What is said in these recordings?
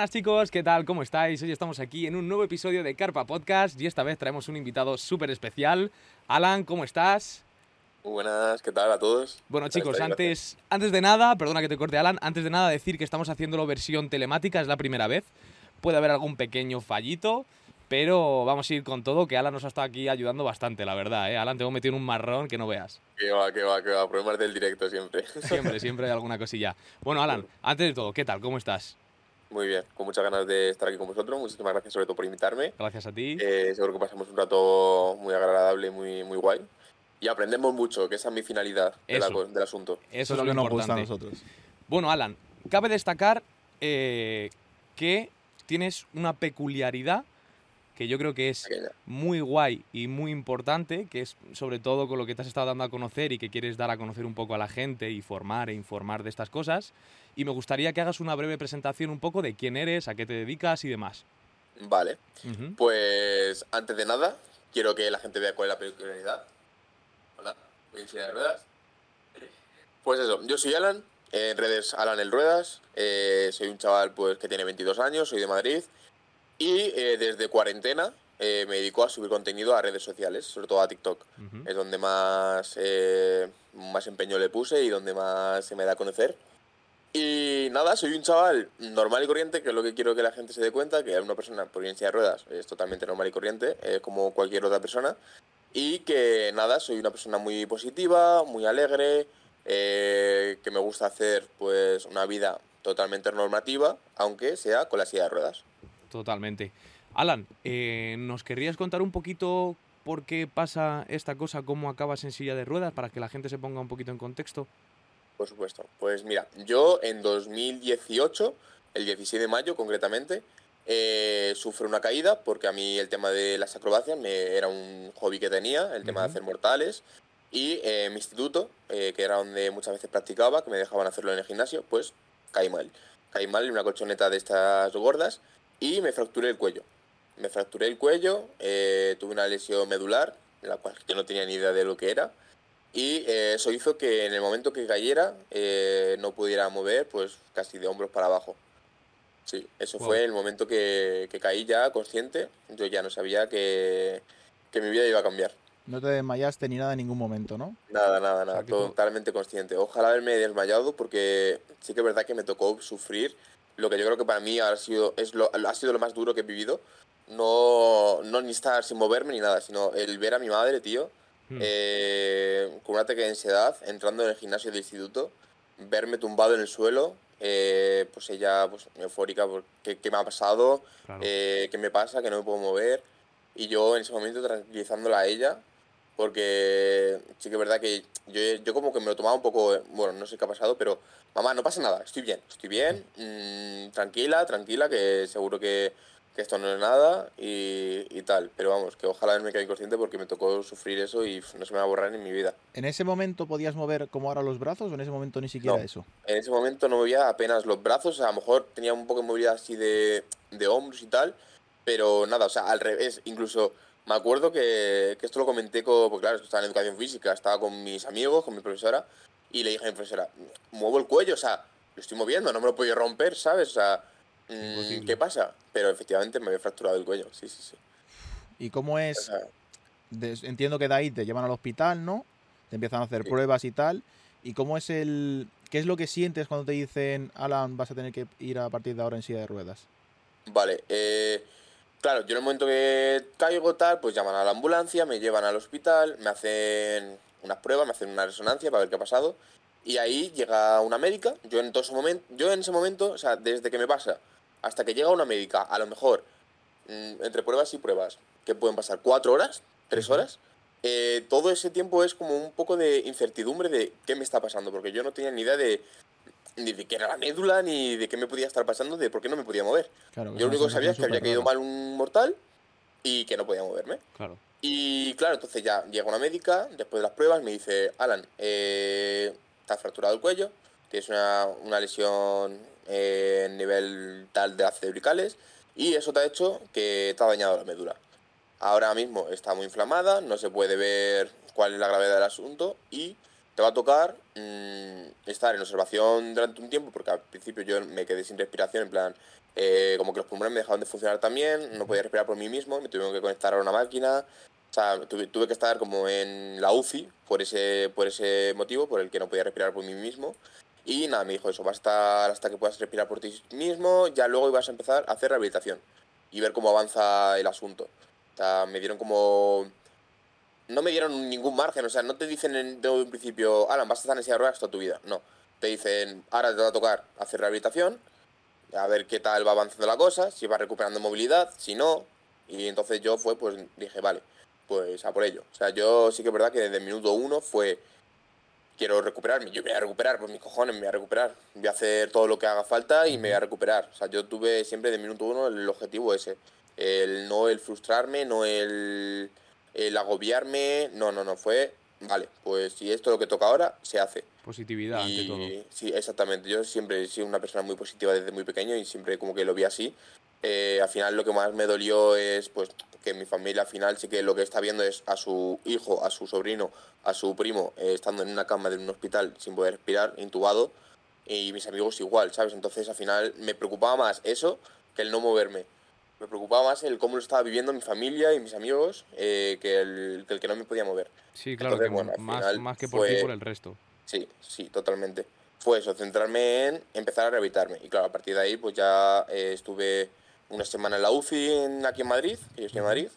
Buenas chicos, ¿qué tal? ¿Cómo estáis? Hoy estamos aquí en un nuevo episodio de Carpa Podcast y esta vez traemos un invitado súper especial. Alan, ¿cómo estás? Muy buenas, ¿qué tal a todos? Bueno chicos, antes, antes de nada, perdona que te corte Alan, antes de nada decir que estamos haciéndolo versión telemática, es la primera vez. Puede haber algún pequeño fallito, pero vamos a ir con todo, que Alan nos ha estado aquí ayudando bastante, la verdad, ¿eh? Alan, te hemos metido en un marrón que no veas. Que va, que va, que va, problemas del directo siempre. Siempre, siempre hay alguna cosilla. Bueno, Alan, antes de todo, ¿qué tal? ¿Cómo estás? Muy bien, con muchas ganas de estar aquí con vosotros. Muchísimas gracias sobre todo por invitarme. Gracias a ti. Eh, seguro que pasamos un rato muy agradable, muy, muy guay. Y aprendemos mucho, que esa es mi finalidad de la del asunto. Eso, Eso es lo que nos gusta a nosotros. Bueno, Alan, cabe destacar eh, que tienes una peculiaridad que yo creo que es muy guay y muy importante, que es sobre todo con lo que te has estado dando a conocer y que quieres dar a conocer un poco a la gente y formar e informar de estas cosas. Y me gustaría que hagas una breve presentación un poco de quién eres, a qué te dedicas y demás. Vale, pues antes de nada, quiero que la gente vea cuál es la peculiaridad. Hola, voy silla de ruedas. Pues eso, yo soy Alan, en redes Alan el Ruedas, eh, soy un chaval pues que tiene 22 años, soy de Madrid y eh, desde cuarentena eh, me dedico a subir contenido a redes sociales, sobre todo a TikTok. Es donde más, eh, más empeño le puse y donde más se me da a conocer. Y nada, soy un chaval normal y corriente, que es lo que quiero que la gente se dé cuenta, que una persona por silla de ruedas es totalmente normal y corriente, como cualquier otra persona. Y que nada, soy una persona muy positiva, muy alegre, eh, que me gusta hacer pues una vida totalmente normativa, aunque sea con la silla de ruedas. Totalmente. Alan, eh, ¿nos querrías contar un poquito por qué pasa esta cosa, cómo acabas en silla de ruedas, para que la gente se ponga un poquito en contexto? Por supuesto. Pues mira, yo en 2018, el 16 de mayo concretamente, eh, sufro una caída porque a mí el tema de las acrobacias me, era un hobby que tenía, el tema de hacer mortales. Y eh, mi instituto, eh, que era donde muchas veces practicaba, que me dejaban hacerlo en el gimnasio, pues caí mal. Caí mal en una colchoneta de estas gordas y me fracturé el cuello. Me fracturé el cuello, eh, tuve una lesión medular, en la cual yo no tenía ni idea de lo que era. Y eh, eso hizo que en el momento que cayera eh, no pudiera mover pues casi de hombros para abajo. Sí, eso Wow. fue el momento que, que caí ya consciente. Yo ya no sabía que, que mi vida iba a cambiar. No te desmayaste ni nada en ningún momento, ¿no? Nada, nada, nada. sea, que tú- Totalmente consciente. Ojalá haberme desmayado porque sí que es verdad que me tocó sufrir lo que yo creo que para mí ha sido, es lo, ha sido lo más duro que he vivido. No, no ni estar sin moverme ni nada, sino el ver a mi madre, tío, Hmm. eh, con un ataque de ansiedad, entrando en el gimnasio del instituto, verme tumbado en el suelo, eh, pues ella pues eufórica, por qué, qué me ha pasado, Claro. eh, qué me pasa, que no me puedo mover, y yo en ese momento tranquilizándola a ella, porque sí que es verdad que yo, yo como que me lo tomaba un poco, bueno, no sé qué ha pasado, pero mamá, no pasa nada, estoy bien, estoy bien, mm, tranquila, tranquila, que seguro que, que esto no es nada y, y tal, pero vamos, que ojalá me quede inconsciente porque me tocó sufrir eso y no se me va a borrar en mi vida. ¿En ese momento podías mover como ahora los brazos o en ese momento ni siquiera No. eso? En ese momento no movía apenas los brazos, a lo mejor tenía un poco de movilidad así de, de hombros y tal, pero nada, o sea, al revés, incluso me acuerdo que, que esto lo comenté con, porque claro, estaba en educación física, estaba con mis amigos, con mi profesora, y le dije a mi profesora, muevo el cuello, o sea, lo estoy moviendo, no me lo puedo romper, ¿sabes? O sea, mm. ¿qué pasa? Pero efectivamente me había fracturado el cuello, sí, sí, sí. ¿Y cómo O es? sea, des- entiendo que de ahí te llevan al hospital, ¿no? Te empiezan a hacer Sí. pruebas y tal. ¿Y cómo es el... ¿Qué es lo que sientes cuando te dicen, Alan, vas a tener que ir a partir de ahora en silla de ruedas? Vale, eh, claro, yo en el momento que caigo tal, pues llaman a la ambulancia, me llevan al hospital, me hacen unas pruebas, me hacen una resonancia para ver qué ha pasado. Y ahí llega una médica, yo en todo ese momento, yo en ese momento, o sea, desde que me pasa hasta que llega una médica, a lo mejor, mm, entre pruebas y pruebas, que pueden pasar cuatro horas, tres horas, eh, todo ese tiempo es como un poco de incertidumbre de qué me está pasando, porque yo no tenía ni idea de ni de qué era la médula, ni de qué me podía estar pasando, de por qué no me podía mover. Claro, Yo lo único que sabía es que había caído mal un mortal y que no podía moverme. Claro. Y claro, entonces ya llega una médica, después de las pruebas, me dice, Alan, eh, has fracturado el cuello, tienes una, una lesión en nivel tal de las cervicales y eso te ha hecho que te ha dañado la médula. Ahora mismo está muy inflamada, no se puede ver cuál es la gravedad del asunto y te va a tocar mm, estar en observación durante un tiempo, porque al principio yo me quedé sin respiración, en plan, eh, como que los pulmones me dejaban de funcionar también, no podía respirar por mí mismo, me tuvieron que conectar a una máquina, tuve, tuve que estar como en la UCI por ese, por ese motivo, por el que no podía respirar por mí mismo. Y nada, me dijo eso, va a estar hasta que puedas respirar por ti mismo, ya luego ibas a empezar a hacer rehabilitación y ver cómo avanza el asunto. O sea, me dieron como... No me dieron ningún margen, o sea, no te dicen en, de un principio, Alan, vas a estar en silla de ruedas toda tu vida. No, te dicen, ahora te va a tocar hacer rehabilitación, a ver qué tal va avanzando la cosa, si va recuperando movilidad, si no. Y entonces yo fue, pues dije, vale, pues a por ello. O sea, yo sí que es verdad que desde el minuto uno fue, quiero recuperarme, yo voy a recuperar, pues mis cojones me voy a recuperar, voy a hacer todo lo que haga falta y me voy a recuperar. O sea, yo tuve siempre el minuto uno el objetivo ese, el no el frustrarme, no el, el agobiarme, no, no, no, fue, vale, pues si esto es lo que toca ahora, se hace. Positividad ante todo. Y sí, exactamente. Yo siempre he sido una persona muy positiva desde muy pequeño y siempre como que lo vi así. Eh, al final lo que más me dolió es pues que mi familia al final sí que lo que está viendo es a su hijo, a su sobrino, a su primo eh, estando en una cama de un hospital sin poder respirar, intubado, y mis amigos igual, ¿sabes? Entonces al final me preocupaba más eso que el no moverme. Me preocupaba más el cómo lo estaba viviendo mi familia y mis amigos eh, que, el, que el que no me podía mover. Sí, claro, Entonces, que bueno, más, más que por ti, fue- por el resto. Sí, sí, totalmente. Fue eso, centrarme en empezar a rehabilitarme. Y claro, a partir de ahí, pues ya eh, estuve una semana en la UCI en- aquí en Madrid, que yo estoy en Madrid.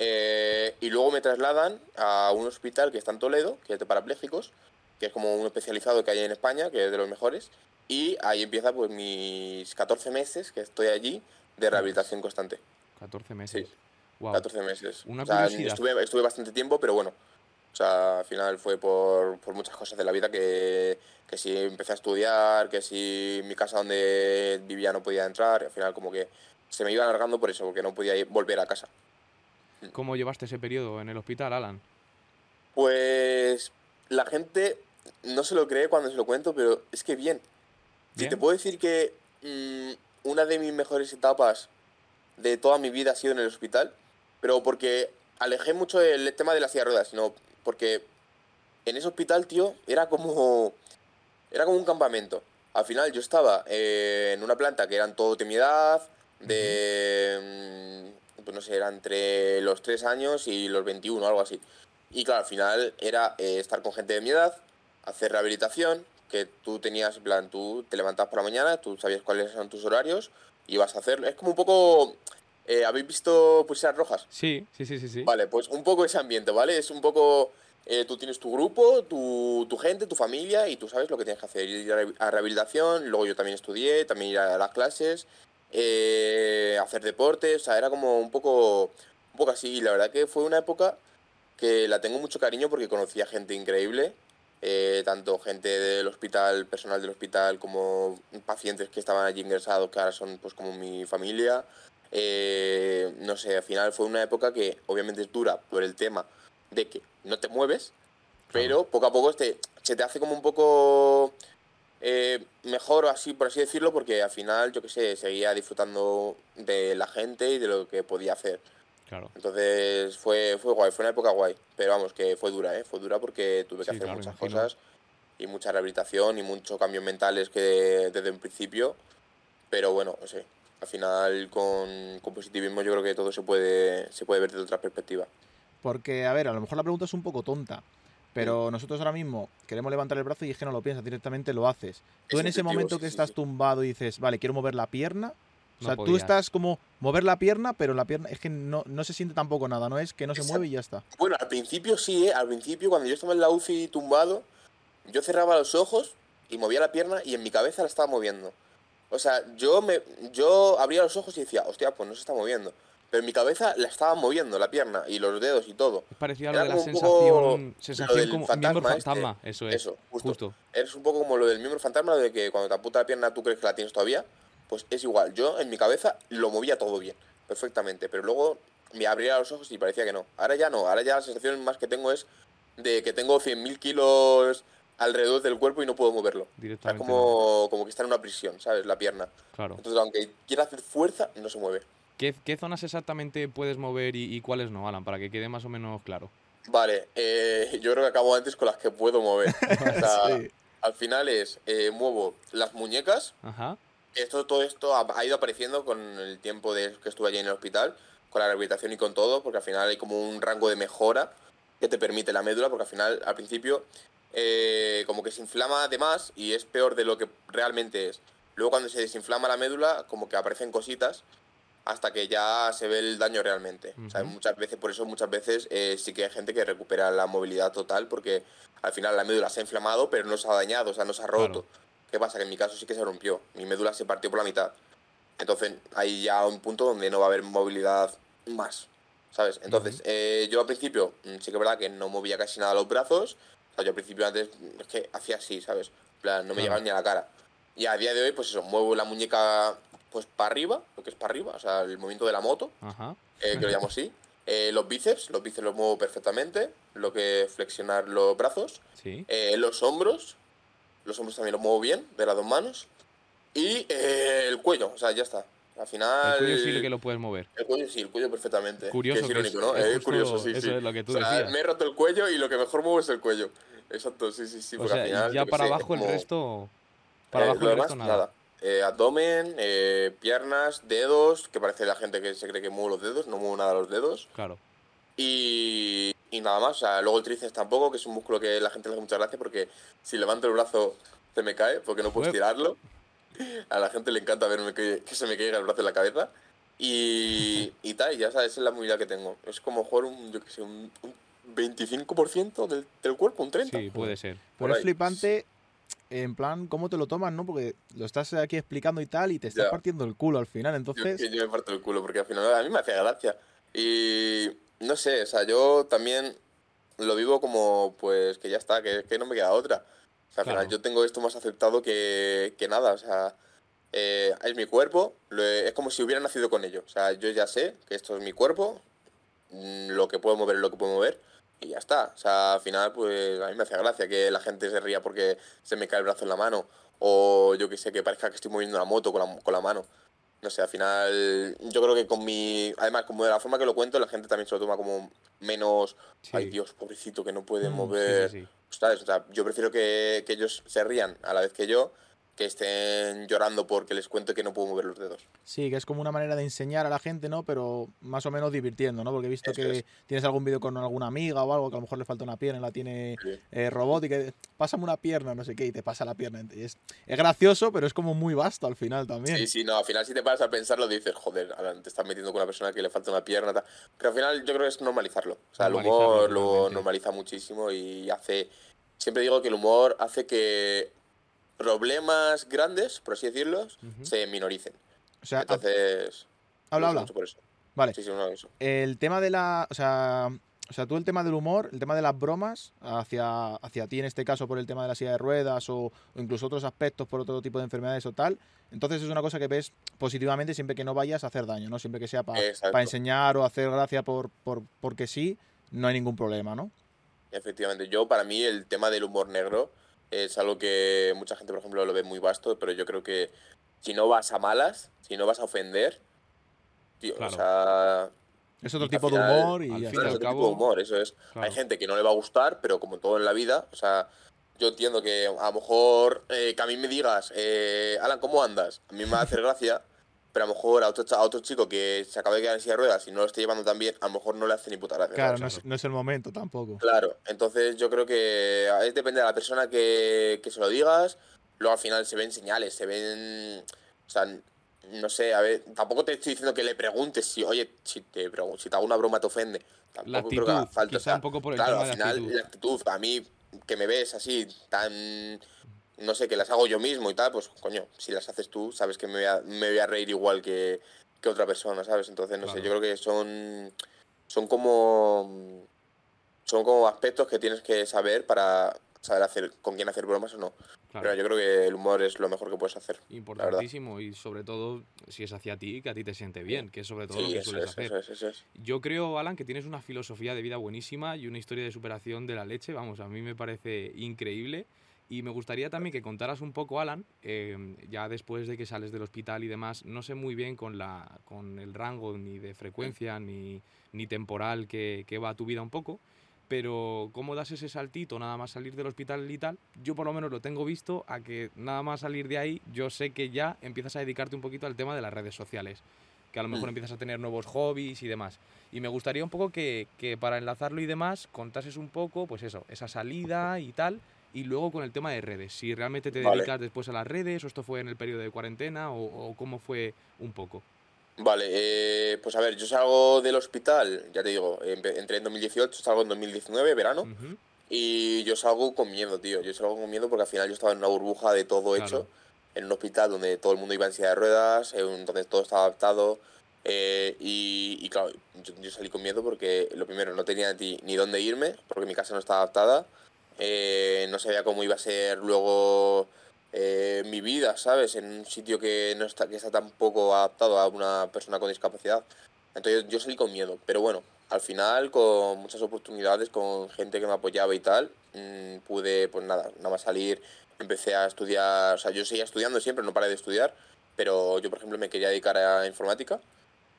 eh, y luego me trasladan a un hospital que está en Toledo, que es de parapléjicos, que es como un especializado que hay en España, que es de los mejores. Y ahí empieza pues mis 14 meses que estoy allí de rehabilitación constante. 14 meses. Sí. Wow. 14 meses. Una o sea, estuve, estuve bastante tiempo, pero bueno. O sea, al final fue por, por muchas cosas de la vida que, que si empecé a estudiar, que si mi casa donde vivía no podía entrar, y al final como que se me iba alargando por eso, porque no podía ir- volver a casa. ¿Cómo llevaste ese periodo en el hospital, Alan? Pues la gente no se lo cree cuando se lo cuento, pero es que bien. Si Bien. te puedo decir que mm, una de mis mejores etapas de toda mi vida ha sido en el hospital, pero porque alejé mucho el tema de la silla ruedas, sino porque en ese hospital, tío, era como era como un campamento. Al final yo estaba eh, en una planta que eran todo de mi edad, de, mm, pues no sé, era entre los 3 años y los 21, algo así. Y claro, al final era eh, estar con gente de mi edad, hacer rehabilitación, que tú tenías, en plan, tú te levantabas por la mañana, tú sabías cuáles eran tus horarios, y ibas a hacerlo. Es como un poco... eh, ¿Habéis visto pulseras rojas? Sí, sí, sí, sí. sí. Vale, pues un poco ese ambiente, ¿vale? Es un poco... eh, tú tienes tu grupo, tu, tu gente, tu familia y tú sabes lo que tienes que hacer. Ir a rehabilitación, luego yo también estudié, también ir a las clases, eh, hacer deporte, o sea, era como un poco, un poco así. Y la verdad que fue una época que la tengo mucho cariño porque conocí a gente increíble, eh, tanto gente del hospital, personal del hospital, como pacientes que estaban allí ingresados, que ahora son pues como mi familia. Eh, no sé, al final fue una época que obviamente es dura por el tema de que no te mueves, pero poco a poco te, se te hace como un poco eh, mejor, así por así decirlo, porque al final, yo qué sé, seguía disfrutando de la gente y de lo que podía hacer. Claro. Entonces fue, fue guay, fue una época guay, pero vamos, que fue dura, ¿eh? Fue dura porque tuve que Sí, hacer claro, muchas cosas y mucha rehabilitación y muchos cambios mentales que desde un principio, pero bueno, no sé, al final con, con positivismo yo creo que todo se puede, se puede ver desde otra perspectiva. Porque, a ver, a lo mejor la pregunta es un poco tonta, pero nosotros ahora mismo queremos levantar el brazo y es que no lo piensas, directamente lo haces. Tú Es en ese momento sí, que sí, estás sí. tumbado y dices, vale, quiero mover la pierna. O No sea, tú estás como mover la pierna, pero la pierna es que no, no se siente tampoco nada, no es que no se Exacto. mueve y ya está. Bueno, al principio sí, ¿eh? Al principio cuando yo estaba en la UCI tumbado, yo cerraba los ojos y movía la pierna y en mi cabeza la estaba moviendo. O sea, yo me yo abría los ojos y decía, hostia, pues no se está moviendo. Pero en mi cabeza la estaba moviendo, la pierna y los dedos y todo. Es parecido a lo de la sensación, sensación del como fantasma miembro este. fantasma. Eso es. Eso, justo. justo. Eres un poco como lo del miembro fantasma, lo de que cuando te apunta la pierna tú crees que la tienes todavía. Pues es igual. Yo en mi cabeza lo movía todo bien, perfectamente. Pero luego me abría los ojos y parecía que no. Ahora ya no. Ahora ya la sensación más que tengo es de que tengo 100.000 kilos alrededor del cuerpo y no puedo moverlo. O sea, Directamente. como, como que está en una prisión, ¿sabes? La pierna. Claro. Entonces, aunque quiera hacer fuerza, no se mueve. ¿Qué, qué zonas exactamente puedes mover y, y cuáles no, Alan? Para que quede más o menos claro. Vale, eh, yo creo que acabo antes con las que puedo mover. O sea, Sí. Al final es, eh, muevo las muñecas. Ajá. Esto, todo esto ha, ha ido apareciendo con el tiempo de que estuve allí en el hospital, con la rehabilitación y con todo, porque al final hay como un rango de mejora que te permite la médula, porque al final, al principio, eh, como que se inflama de más y es peor de lo que realmente es. Luego cuando se desinflama la médula, como que aparecen cositas hasta que ya se ve el daño realmente. O sea, Ujú. muchas veces, por eso muchas veces eh, sí que hay gente que recupera la movilidad total, porque al final la médula se ha inflamado, pero no se ha dañado, o sea, no se ha roto. Claro. ¿Qué pasa? Que en mi caso sí que se rompió. Mi médula se partió por la mitad. Entonces, hay ya un punto donde no va a haber movilidad más. ¿Sabes? Entonces, eh, yo al principio mm, sí que es verdad que no movía casi nada los brazos. O sea, yo al principio antes es que hacía así, ¿sabes? En plan, no me Claro. llegaban ni a la cara. Y a día de hoy, pues eso, muevo la muñeca pues para arriba, lo que es para arriba, o sea, el movimiento de la moto, Ajá. eh, que lo llamo así. Eh, los bíceps, los bíceps los muevo perfectamente, lo que es flexionar los brazos. Sí. Eh, los hombros, los hombros también los muevo bien, de las dos manos. Y eh, el cuello, o sea, ya está. Al final. El cuello sí que lo puedes mover. El cuello sí, el cuello perfectamente. Curioso Que es irónico, ¿no? es curioso, sí, eso sí. es lo que tú O sea, decías. me he roto el cuello y lo que mejor muevo es el cuello. Exacto, sí, sí, sí. o sea, al final. ya para sé, abajo el como- resto. Para eh, abajo el demás, resto nada. Eh, abdomen, eh, piernas, dedos, que parece la gente que se cree que muevo los dedos, no muevo nada los dedos. Claro. Y, y nada más, o sea, luego el tríceps tampoco, que es un músculo que la gente le hace mucha gracia porque si levanto el brazo se me cae porque no puedo estirarlo. A la gente le encanta verme que, que se me caiga el brazo en la cabeza. Y, y tal, y ya sabes, esa es la movilidad que tengo. Es como jugar un, yo qué sé, un, un 25% del, del cuerpo, un 30%. Sí, puede ser. por Pero es ahí. flipante, en plan, cómo te lo tomas, ¿no? Porque lo estás aquí explicando y tal, y te estás Ya. partiendo el culo al final. Yo, Entonces, que yo me parto el culo porque al final a mí me hacía gracia. Y no sé, o sea, yo también lo vivo como, pues, que ya está, que, que no me queda otra. O sea, al Claro. final yo tengo esto más aceptado que, que nada, o sea, eh, es mi cuerpo, es como si hubiera nacido con ello. O sea, yo ya sé que esto es mi cuerpo, mm, lo que puedo mover es lo que puedo mover. Y ya está. O sea, al final, pues a mí me hace gracia que la gente se ría porque se me cae el brazo en la mano. O yo que sé, que parezca que estoy moviendo la moto con la, con la mano. No sé, al final, yo creo que con mi. Además, como de la forma que lo cuento, la gente también se lo toma como menos. Sí. Ay, Dios, pobrecito, que no puede Mm, mover. Sí, sí. ¿Sabes? O sea, yo prefiero que, que ellos se rían a la vez que yo, que estén llorando porque les cuento que no puedo mover los dedos. sí, que es como una manera de enseñar a la gente, ¿no? Pero más o menos divirtiendo, ¿no? Porque he visto Eso que es. tienes algún vídeo con alguna amiga o algo que a lo mejor le falta una pierna y la tiene Sí. eh, robótica. y Pásame una pierna, no sé qué, y te pasa la pierna. Y es, es gracioso, pero es como muy vasto al final también. Sí, sí, no, al final si te paras a pensarlo dices, joder, te estás metiendo con una persona que le falta una pierna, tal. Pero al final yo creo que es normalizarlo. O sea, el humor lo normaliza muchísimo y hace... Siempre digo que el humor hace que problemas grandes, por así decirlo, Ujú. se minoricen. O sea, Entonces... habla, habla. por eso. Vale. Sí, sí, no, eso. El tema de la. O sea. O sea, tú el tema del humor, el tema de las bromas, hacia, hacia ti en este caso por el tema de la silla de ruedas o, o incluso otros aspectos por otro tipo de enfermedades o tal, entonces es una cosa que ves positivamente siempre que no vayas a hacer daño, ¿no? Siempre que sea para enseñar o hacer gracia por, por, porque sí, no hay ningún problema, ¿no? Efectivamente, yo para mí el tema del humor negro es algo que mucha gente, por ejemplo, lo ve muy vasto, pero yo creo que si no vas a malas, si no vas a ofender, tío, Claro. o sea, Es otro Al tipo final- de humor y al fin está. al otro tipo de humor, eso es. Claro. Hay gente que no le va a gustar, pero como todo en la vida, o sea, yo entiendo que a lo mejor eh, que a mí me digas, eh, Alan, ¿cómo andas? A mí me va a hacer gracia, pero a lo mejor a otro, cha- a otro chico que se acaba de quedar en silla de ruedas y no lo esté llevando tan bien, a lo mejor no le hace ni puta gracia. Claro, no es, no es el momento tampoco. Claro, entonces yo creo que es depende de la persona que, que se lo digas. Luego al final se ven señales, se ven. O sea, no sé, a ver, tampoco te estoy diciendo que le preguntes si, oye, si te, si te hago una broma te ofende. Tampoco La creo que haga falta. o sea, un poco por el claro, al final actitud. la actitud, a mí que me ves así, tan. No sé, que las hago yo mismo y tal, pues coño, si las haces tú, sabes que me voy a, me voy a reír igual que, que otra persona, ¿sabes? Entonces, no sé, yo creo que son. Son como son como aspectos que tienes que saber para saber hacer con quién hacer bromas o no. Claro. Pero yo creo que el humor es lo mejor que puedes hacer. Importantísimo y sobre todo si es hacia ti, que a ti te siente bien, que es sobre todo lo que sueles es, hacer. eso es, eso es. Yo creo, Alan, que tienes una filosofía de vida buenísima y una historia de superación de la leche. Vamos, a mí me parece increíble. Y me gustaría también que contaras un poco, Alan, eh, ya después de que sales del hospital y demás, no sé muy bien con, la, con el rango ni de frecuencia ni, ni temporal que, que va tu vida un poco, pero cómo das ese saltito nada más salir del hospital y tal, yo por lo menos lo tengo visto a que nada más salir de ahí, yo sé que ya empiezas a dedicarte un poquito al tema de las redes sociales, que a lo mejor Mm. empiezas a tener nuevos hobbies y demás. Y me gustaría un poco que, que para enlazarlo y demás contases un poco, pues eso, esa salida y tal, y luego con el tema de redes, si realmente te Vale. dedicas después a las redes o esto fue en el periodo de cuarentena o, o cómo fue un poco. Vale, eh, pues a ver, yo salgo del hospital, ya te digo, empe- entré en 2018, salgo en 2019, verano, Ujú, y yo salgo con miedo, tío. Yo salgo con miedo porque al final yo estaba en una burbuja de todo Claro. hecho, en un hospital donde todo el mundo iba en silla de ruedas, en donde todo estaba adaptado, eh, y, y claro, yo, yo salí con miedo porque lo primero, no tenía ni, ni dónde irme, porque mi casa no estaba adaptada, eh, no sabía cómo iba a ser luego eh, mi vida, ¿sabes? En un sitio que no está, que está tan poco adaptado a una persona con discapacidad. Entonces yo salí con miedo, pero bueno, al final con muchas oportunidades, con gente que me apoyaba y tal, mm, pude, pues nada, nada más salir, empecé a estudiar, o sea, yo seguía estudiando siempre, no paré de estudiar, pero yo por ejemplo me quería dedicar a informática,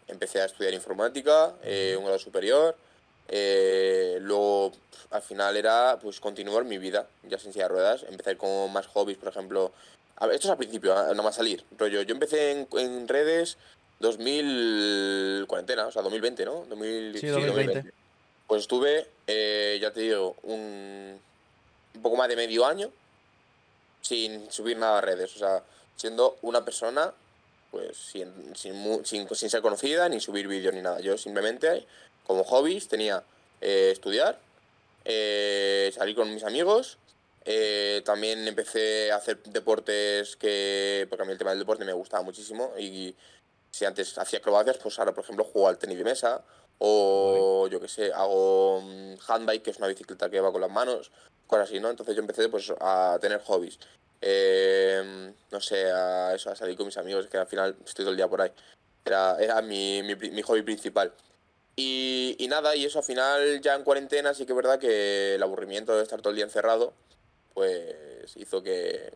empecé a estudiar informática, eh, un grado superior, eh, luego al final era pues continuar mi vida, ya sin silla de ruedas, empezar con más hobbies, por ejemplo, a ver, esto es al principio, ¿eh? nada más salir, rollo, yo empecé en, en redes 2000 cuarentena, o sea, 2020, ¿no? 2000, Sí, 2020. Pues estuve, eh, ya te digo, un, un poco más de medio año sin subir nada a redes, o sea, siendo una persona pues sin, sin, sin, sin ser conocida, ni subir vídeos ni nada. Yo simplemente, como hobbies, tenía eh, estudiar, eh, salir con mis amigos, eh, también empecé a hacer deportes que, porque a mí el tema del deporte me gustaba muchísimo y si antes hacía acrobacias, pues ahora, por ejemplo, juego al tenis de mesa o yo qué sé, hago mm, handbike, que es una bicicleta que va con las manos, cosas así, ¿no? Entonces yo empecé pues a tener hobbies. Eh, no sé, a eso, a salir con mis amigos, que al final estoy todo el día por ahí. Era, era mi, mi, mi hobby principal. Y, nada, y eso al final ya en cuarentena sí que es verdad que el aburrimiento de estar todo el día encerrado, pues hizo que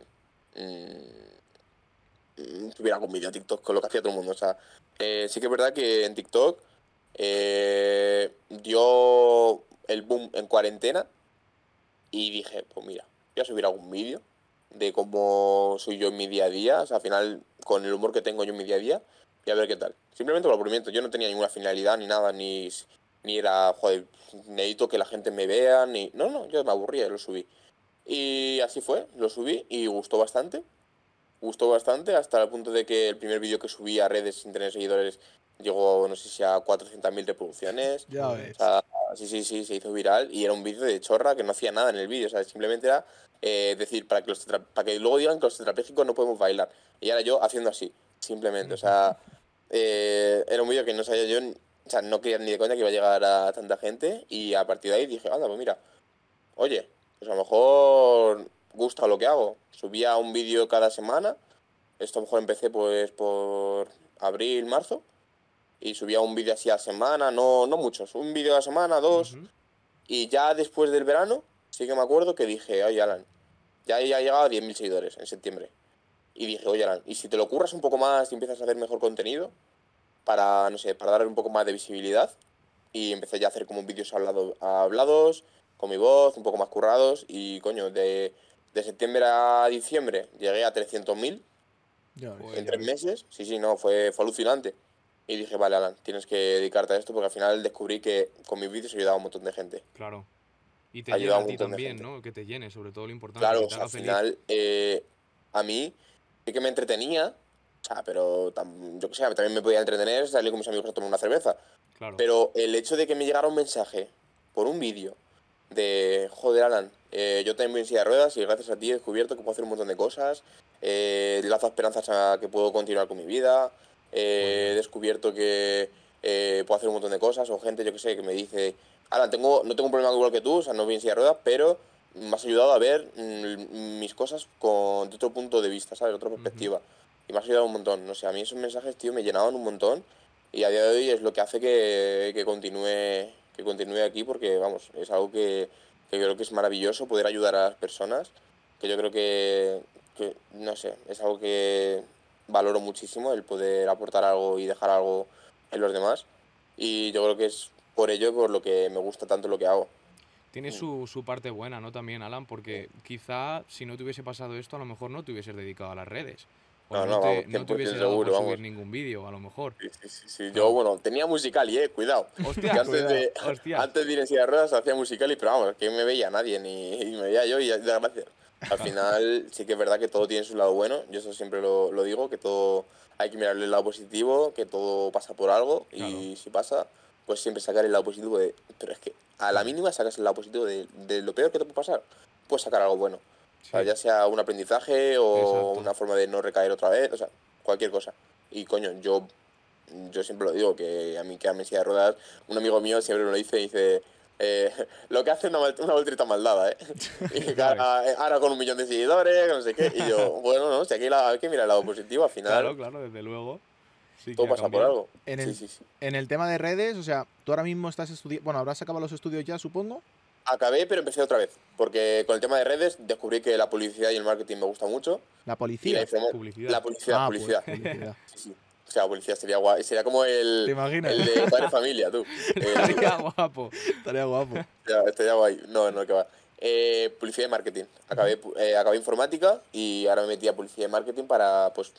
mm, mm, tuviera algún vídeo TikTok con lo que hacía todo el mundo. O sea, eh, sí que es verdad que en TikTok eh, dio el boom en cuarentena y dije, pues mira, voy a subir algún vídeo de cómo soy yo en mi día a día, o sea, al final con el humor que tengo yo en mi día a día y a ver qué tal. Simplemente por aburrimiento, yo no tenía ninguna finalidad ni nada, ni, ni era, joder, necesito que la gente me vea, ni... No, no, yo me aburría y lo subí. Y así fue, lo subí y gustó bastante. Gustó bastante hasta el punto de que el primer vídeo que subí a redes sin tener seguidores llegó, no sé si a 400.000 reproducciones. Ya ves. O sea, sí, sí, sí, se hizo viral y era un vídeo de chorra que no hacía nada en el vídeo. O sea, simplemente era eh, decir, para que, los para que luego digan que los tetrapléjicos no podemos bailar. Y era yo haciendo así, simplemente. O sea, eh, era un vídeo que no sabía yo, o sea, no quería ni de cuenta que iba a llegar a tanta gente. Y a partir de ahí dije, anda, pues mira, oye, pues a lo mejor gusta lo que hago. Subía un vídeo cada semana. Esto a lo mejor empecé pues por abril, marzo. Y subía un vídeo así a la semana, no, no muchos, un vídeo a la semana, dos. Y ya después del verano, sí que me acuerdo que dije, oye Alan, ya he llegado a 10.000 seguidores en septiembre. Y dije, oye Alan, ¿y si te lo curras un poco más y empiezas a hacer mejor contenido? Para, no sé, para darle un poco más de visibilidad. Y empecé ya a hacer como vídeos hablado, hablados, con mi voz, un poco más currados. Y coño, de, de septiembre a diciembre llegué a 300.000 Ya ves. Joder. en tres meses. Sí, sí, no, fue, fue alucinante. Y dije, vale, Alan, tienes que dedicarte a esto porque al final descubrí que con mis vídeos ayudaba a un montón de gente. Claro. Y te ayudado a ti también. ¿no? Que te llene, sobre todo lo importante. Claro, que o sea, haga al feliz. final, eh, a mí sí que me entretenía, pero yo que sé, también me podía entretener, salir con mis amigos a tomar una cerveza. Claro. Pero el hecho de que me llegara un mensaje por un vídeo de, joder, Alan, eh, yo también voy en silla de ruedas y gracias a ti he descubierto que puedo hacer un montón de cosas, eh, lazo esperanzas a que puedo continuar con mi vida, eh, he descubierto que eh, puedo hacer un montón de cosas, o gente, yo que sé, que me dice, Alan, tengo, no tengo un problema igual que tú, o sea, no voy en silla de ruedas, pero me has ayudado a ver mm, mis cosas con de otro punto de vista, ¿sabes? Otra perspectiva. Y me has ayudado un montón. No sé, a mí esos mensajes, tío, me llenaban un montón. Y a día de hoy es lo que hace que, que continúe que continúe aquí porque, vamos, es algo que, que creo que es maravilloso poder ayudar a las personas. Que yo creo que, que, no sé, es algo que valoro muchísimo, el poder aportar algo y dejar algo en los demás. Y yo creo que es por ello por lo que me gusta tanto lo que hago. Tiene su, su parte buena, ¿no? También, Alan, porque quizá si no te hubiese pasado esto, a lo mejor no te hubieses dedicado a las redes. O No, no, no, te, vamos, no te 100% hubiese dado subir vamos. ningún vídeo, a lo mejor. Sí, sí, sí, sí. Yo, bueno, tenía musical y, eh, cuidado. Hostia, antes, de, hostia. antes de ir en silla de ruedas hacía musical y, pero vamos, que me veía nadie, ni y me veía yo y ya, gracias. Al final sí que es verdad que todo tiene su lado bueno, yo eso siempre lo, lo digo, que todo hay que mirarle el lado positivo, que todo pasa por algo y Claro. si pasa, pues siempre sacar el lado positivo de... Pero es que a la mínima sacas el lado positivo de, de lo peor que te puede pasar, puedes sacar algo bueno. O sea, ya sea un aprendizaje o Exacto. una forma de no recaer otra vez, o sea, cualquier cosa. Y coño, yo yo siempre lo digo, que a mí que a Messi de ruedas, un amigo mío siempre me lo dice, dice, eh, lo que hace una, mal- una voltereta maldada, ¿eh? Y ahora, ahora con un millón de seguidores, que no sé qué, y yo, bueno, no, si aquí la- hay que mirar el lado positivo, al final Claro, claro, desde luego. Sí todo pasa por algo. En el- Sí, sí, sí. En el tema de redes, o sea, tú ahora mismo estás estudiando. Bueno, habrás acabado los estudios ya, supongo. Acabé, pero empecé otra vez, porque con el tema de redes descubrí que la publicidad y el marketing me gusta mucho. La la, policía. informo- Publicidad. la publicidad, Ah, pues, publicidad. sí. O sea, publicidad sería guay. Sería como ¿Te el, imaginas? el de Padre Familia, tú. Eh, Estaría guapo. Estaría guapo. Ya, estaría guay. No, no, que va. Eh, publicidad y marketing. Acabé, eh, acabé informática y ahora me metí a publicidad y marketing para, pues,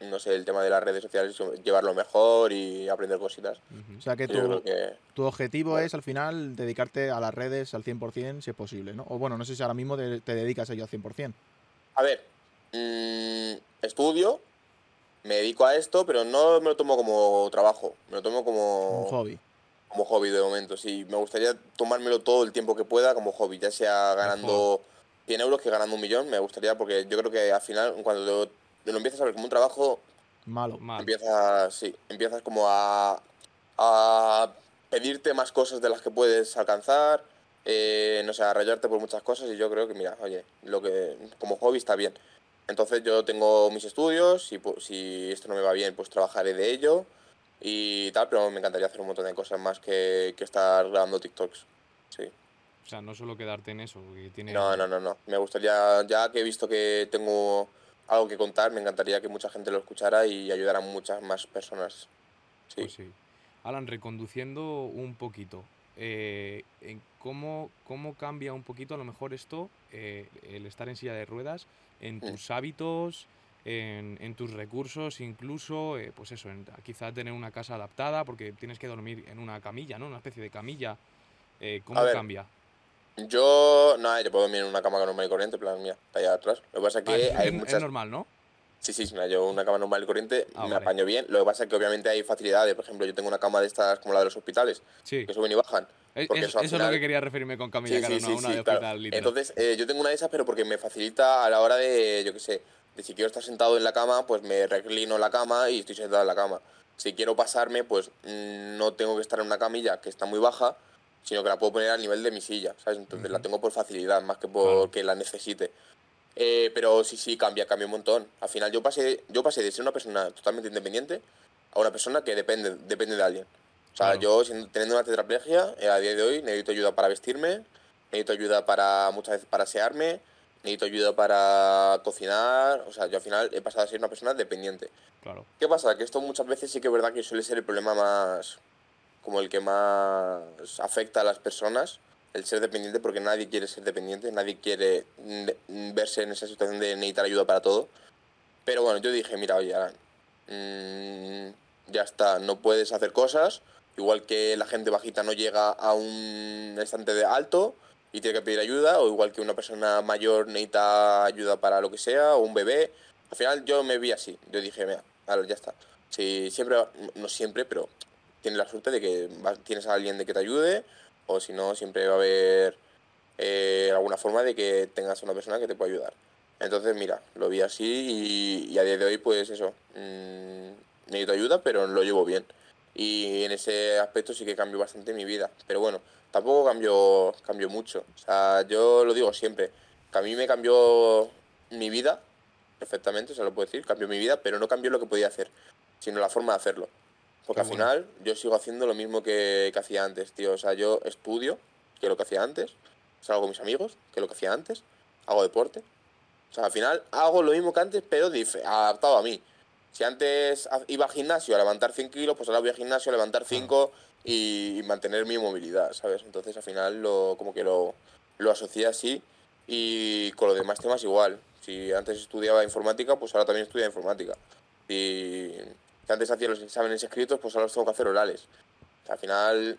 no sé, el tema de las redes sociales, llevarlo mejor y aprender cositas. O sea que tu, que... tu objetivo es al final dedicarte a las redes al 100% si es posible, ¿no? O bueno, no sé si ahora mismo te, te dedicas a ello al 100%. A ver, mm, estudio, me dedico a esto, pero no me lo tomo como trabajo, me lo tomo como... Un hobby. como hobby de momento. Sí, me gustaría tomármelo todo el tiempo que pueda como hobby, ya sea ganando 100 euros que ganando un millón. Me gustaría porque yo creo que al final, cuando lo, lo empiezas a ver como un trabajo, Malo. Mal. empiezas, sí, empiezas como a, a pedirte más cosas de las que puedes alcanzar, eh, no sé, a rayarte por muchas cosas y yo creo que, mira, oye, lo que como hobby está bien. Entonces yo tengo mis estudios y pu- si esto no me va bien, pues trabajaré de ello y tal, pero me encantaría hacer un montón de cosas más que, que estar grabando TikToks. Sí. O sea, no solo quedarte en eso, tiene... No, no, no, no. Me gustaría, ya que he visto que tengo algo que contar, me encantaría que mucha gente lo escuchara y ayudara a muchas más personas. Sí. Pues sí. Alan, reconduciendo un poquito, eh, en cómo, ¿cómo cambia un poquito a lo mejor esto, eh, el estar en silla de ruedas, en Mm. tus hábitos, en, en tus recursos, incluso, eh, pues eso, en, quizá tener una casa adaptada, porque tienes que dormir en una camilla, ¿no? Una especie de camilla. Eh, ¿Cómo ver, cambia? Yo, no, yo puedo dormir en una cama normal y corriente, en plan, mía, allá atrás. Lo que pasa es que Ah, es, hay es muchas... normal, ¿no? Sí, sí, mira, yo una cama normal y corriente Ah, me vale. apaño bien. Lo que pasa es que obviamente hay facilidades. Por ejemplo, yo tengo una cama de estas como la de los hospitales, Sí. que suben y bajan. Es- eso es lo que quería referirme con camilla, Sí, claro, sí, no una de hospital. Entonces, eh, yo tengo una de esas, pero porque me facilita a la hora de, yo qué sé, de si quiero estar sentado en la cama, pues me reclino la cama y estoy sentado en la cama. Si quiero pasarme, pues mm, no tengo que estar en una camilla que está muy baja, sino que la puedo poner al nivel de mi silla, ¿sabes? Entonces la Ujú. tengo por facilidad, más que Claro. porque la necesite. Eh, pero sí, sí, cambia, cambia un montón. Al final yo pasé, yo pasé de ser una persona totalmente independiente a una persona que depende, depende de alguien. O sea, Claro. yo siendo- teniendo una tetraplegia, eh, a día de hoy necesito ayuda para vestirme, necesito ayuda para muchas veces para asearme, necesito ayuda para cocinar. O sea, yo al final he pasado a ser una persona dependiente. Claro. ¿Qué pasa? Que esto muchas veces sí que es verdad que suele ser el problema más. Como el que más afecta a las personas, el ser dependiente, porque nadie quiere ser dependiente, nadie quiere verse en esa situación de necesitar ayuda para todo. Pero bueno, yo dije, mira, oye, Alan, mm, ya está, no puedes hacer cosas, igual que la gente bajita no llega a un estante de alto y tiene que pedir ayuda, o igual que una persona mayor necesita ayuda para lo que sea, o un bebé. Al final yo me vi así, yo dije, mira, ya está. Si siempre, no siempre, pero tienes la suerte de que tienes a alguien de que te ayude, o si no, siempre va a haber eh, alguna forma de que tengas a una persona que te pueda ayudar. Entonces, mira, lo vi así y, a día de hoy, pues eso, mm, necesito ayuda, pero lo llevo bien. Y en ese aspecto sí que cambió bastante mi vida. Pero bueno, tampoco cambió, cambió mucho. O sea, yo lo digo siempre, que a mí me cambió mi vida, perfectamente, se lo puedo decir, cambió mi vida, pero no cambió lo que podía hacer, sino la forma de hacerlo. Porque Qué al bueno. final yo sigo haciendo lo mismo que, que hacía antes, tío. O sea, yo estudio, que es lo que hacía antes, salgo con mis amigos, que es lo que hacía antes, hago deporte. O sea, al final hago lo mismo que antes, pero adaptado a mí. Si antes iba al gimnasio a levantar 100 kilos, pues ahora voy al gimnasio a levantar 5 y, mantener mi movilidad, ¿sabes? Entonces al final lo, como que lo, lo asocié así y con los demás temas igual. Si antes estudiaba informática, pues ahora también estudia informática. Y si antes hacía los exámenes escritos, pues ahora los tengo que hacer orales. Al final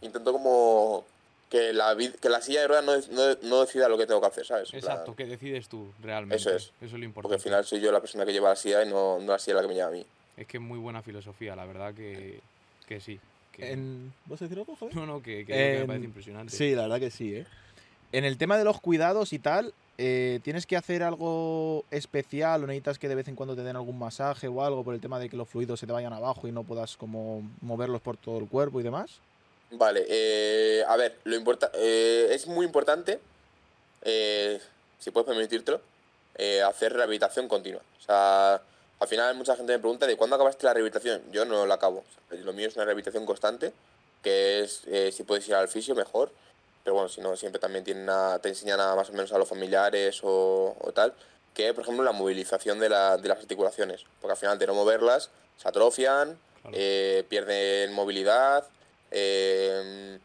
intento como que la, que la silla de ruedas no, no, decida lo que tengo que hacer, ¿sabes? Exacto, que decides tú realmente. Eso es. Eso es lo importante. Porque al final soy yo la persona que lleva la silla y no, no la silla la que me lleva a mí. Es que es muy buena filosofía, la verdad que, que sí. En... ¿Vas a decir algo, joder? No, no, que, me parece impresionante. Sí, la verdad que sí, ¿eh? En el tema de los cuidados y tal, eh, ¿tienes que hacer algo especial o necesitas que de vez en cuando te den algún masaje o algo por el tema de que los fluidos se te vayan abajo y no puedas como moverlos por todo el cuerpo y demás? Vale, eh, a ver, lo importa eh, es muy importante, si puedes permitírtelo, hacer rehabilitación continua. O sea, al final mucha gente me pregunta de cuándo acabaste la rehabilitación. Yo no la acabo. lo mío es una rehabilitación constante, que es si puedes ir al fisio mejor pero bueno, si no, siempre también tiene te enseñan nada más o menos a los familiares o, tal, que por ejemplo la movilización de, la, de, las articulaciones, porque al final de no moverlas se atrofian, eh, pierden movilidad, eh,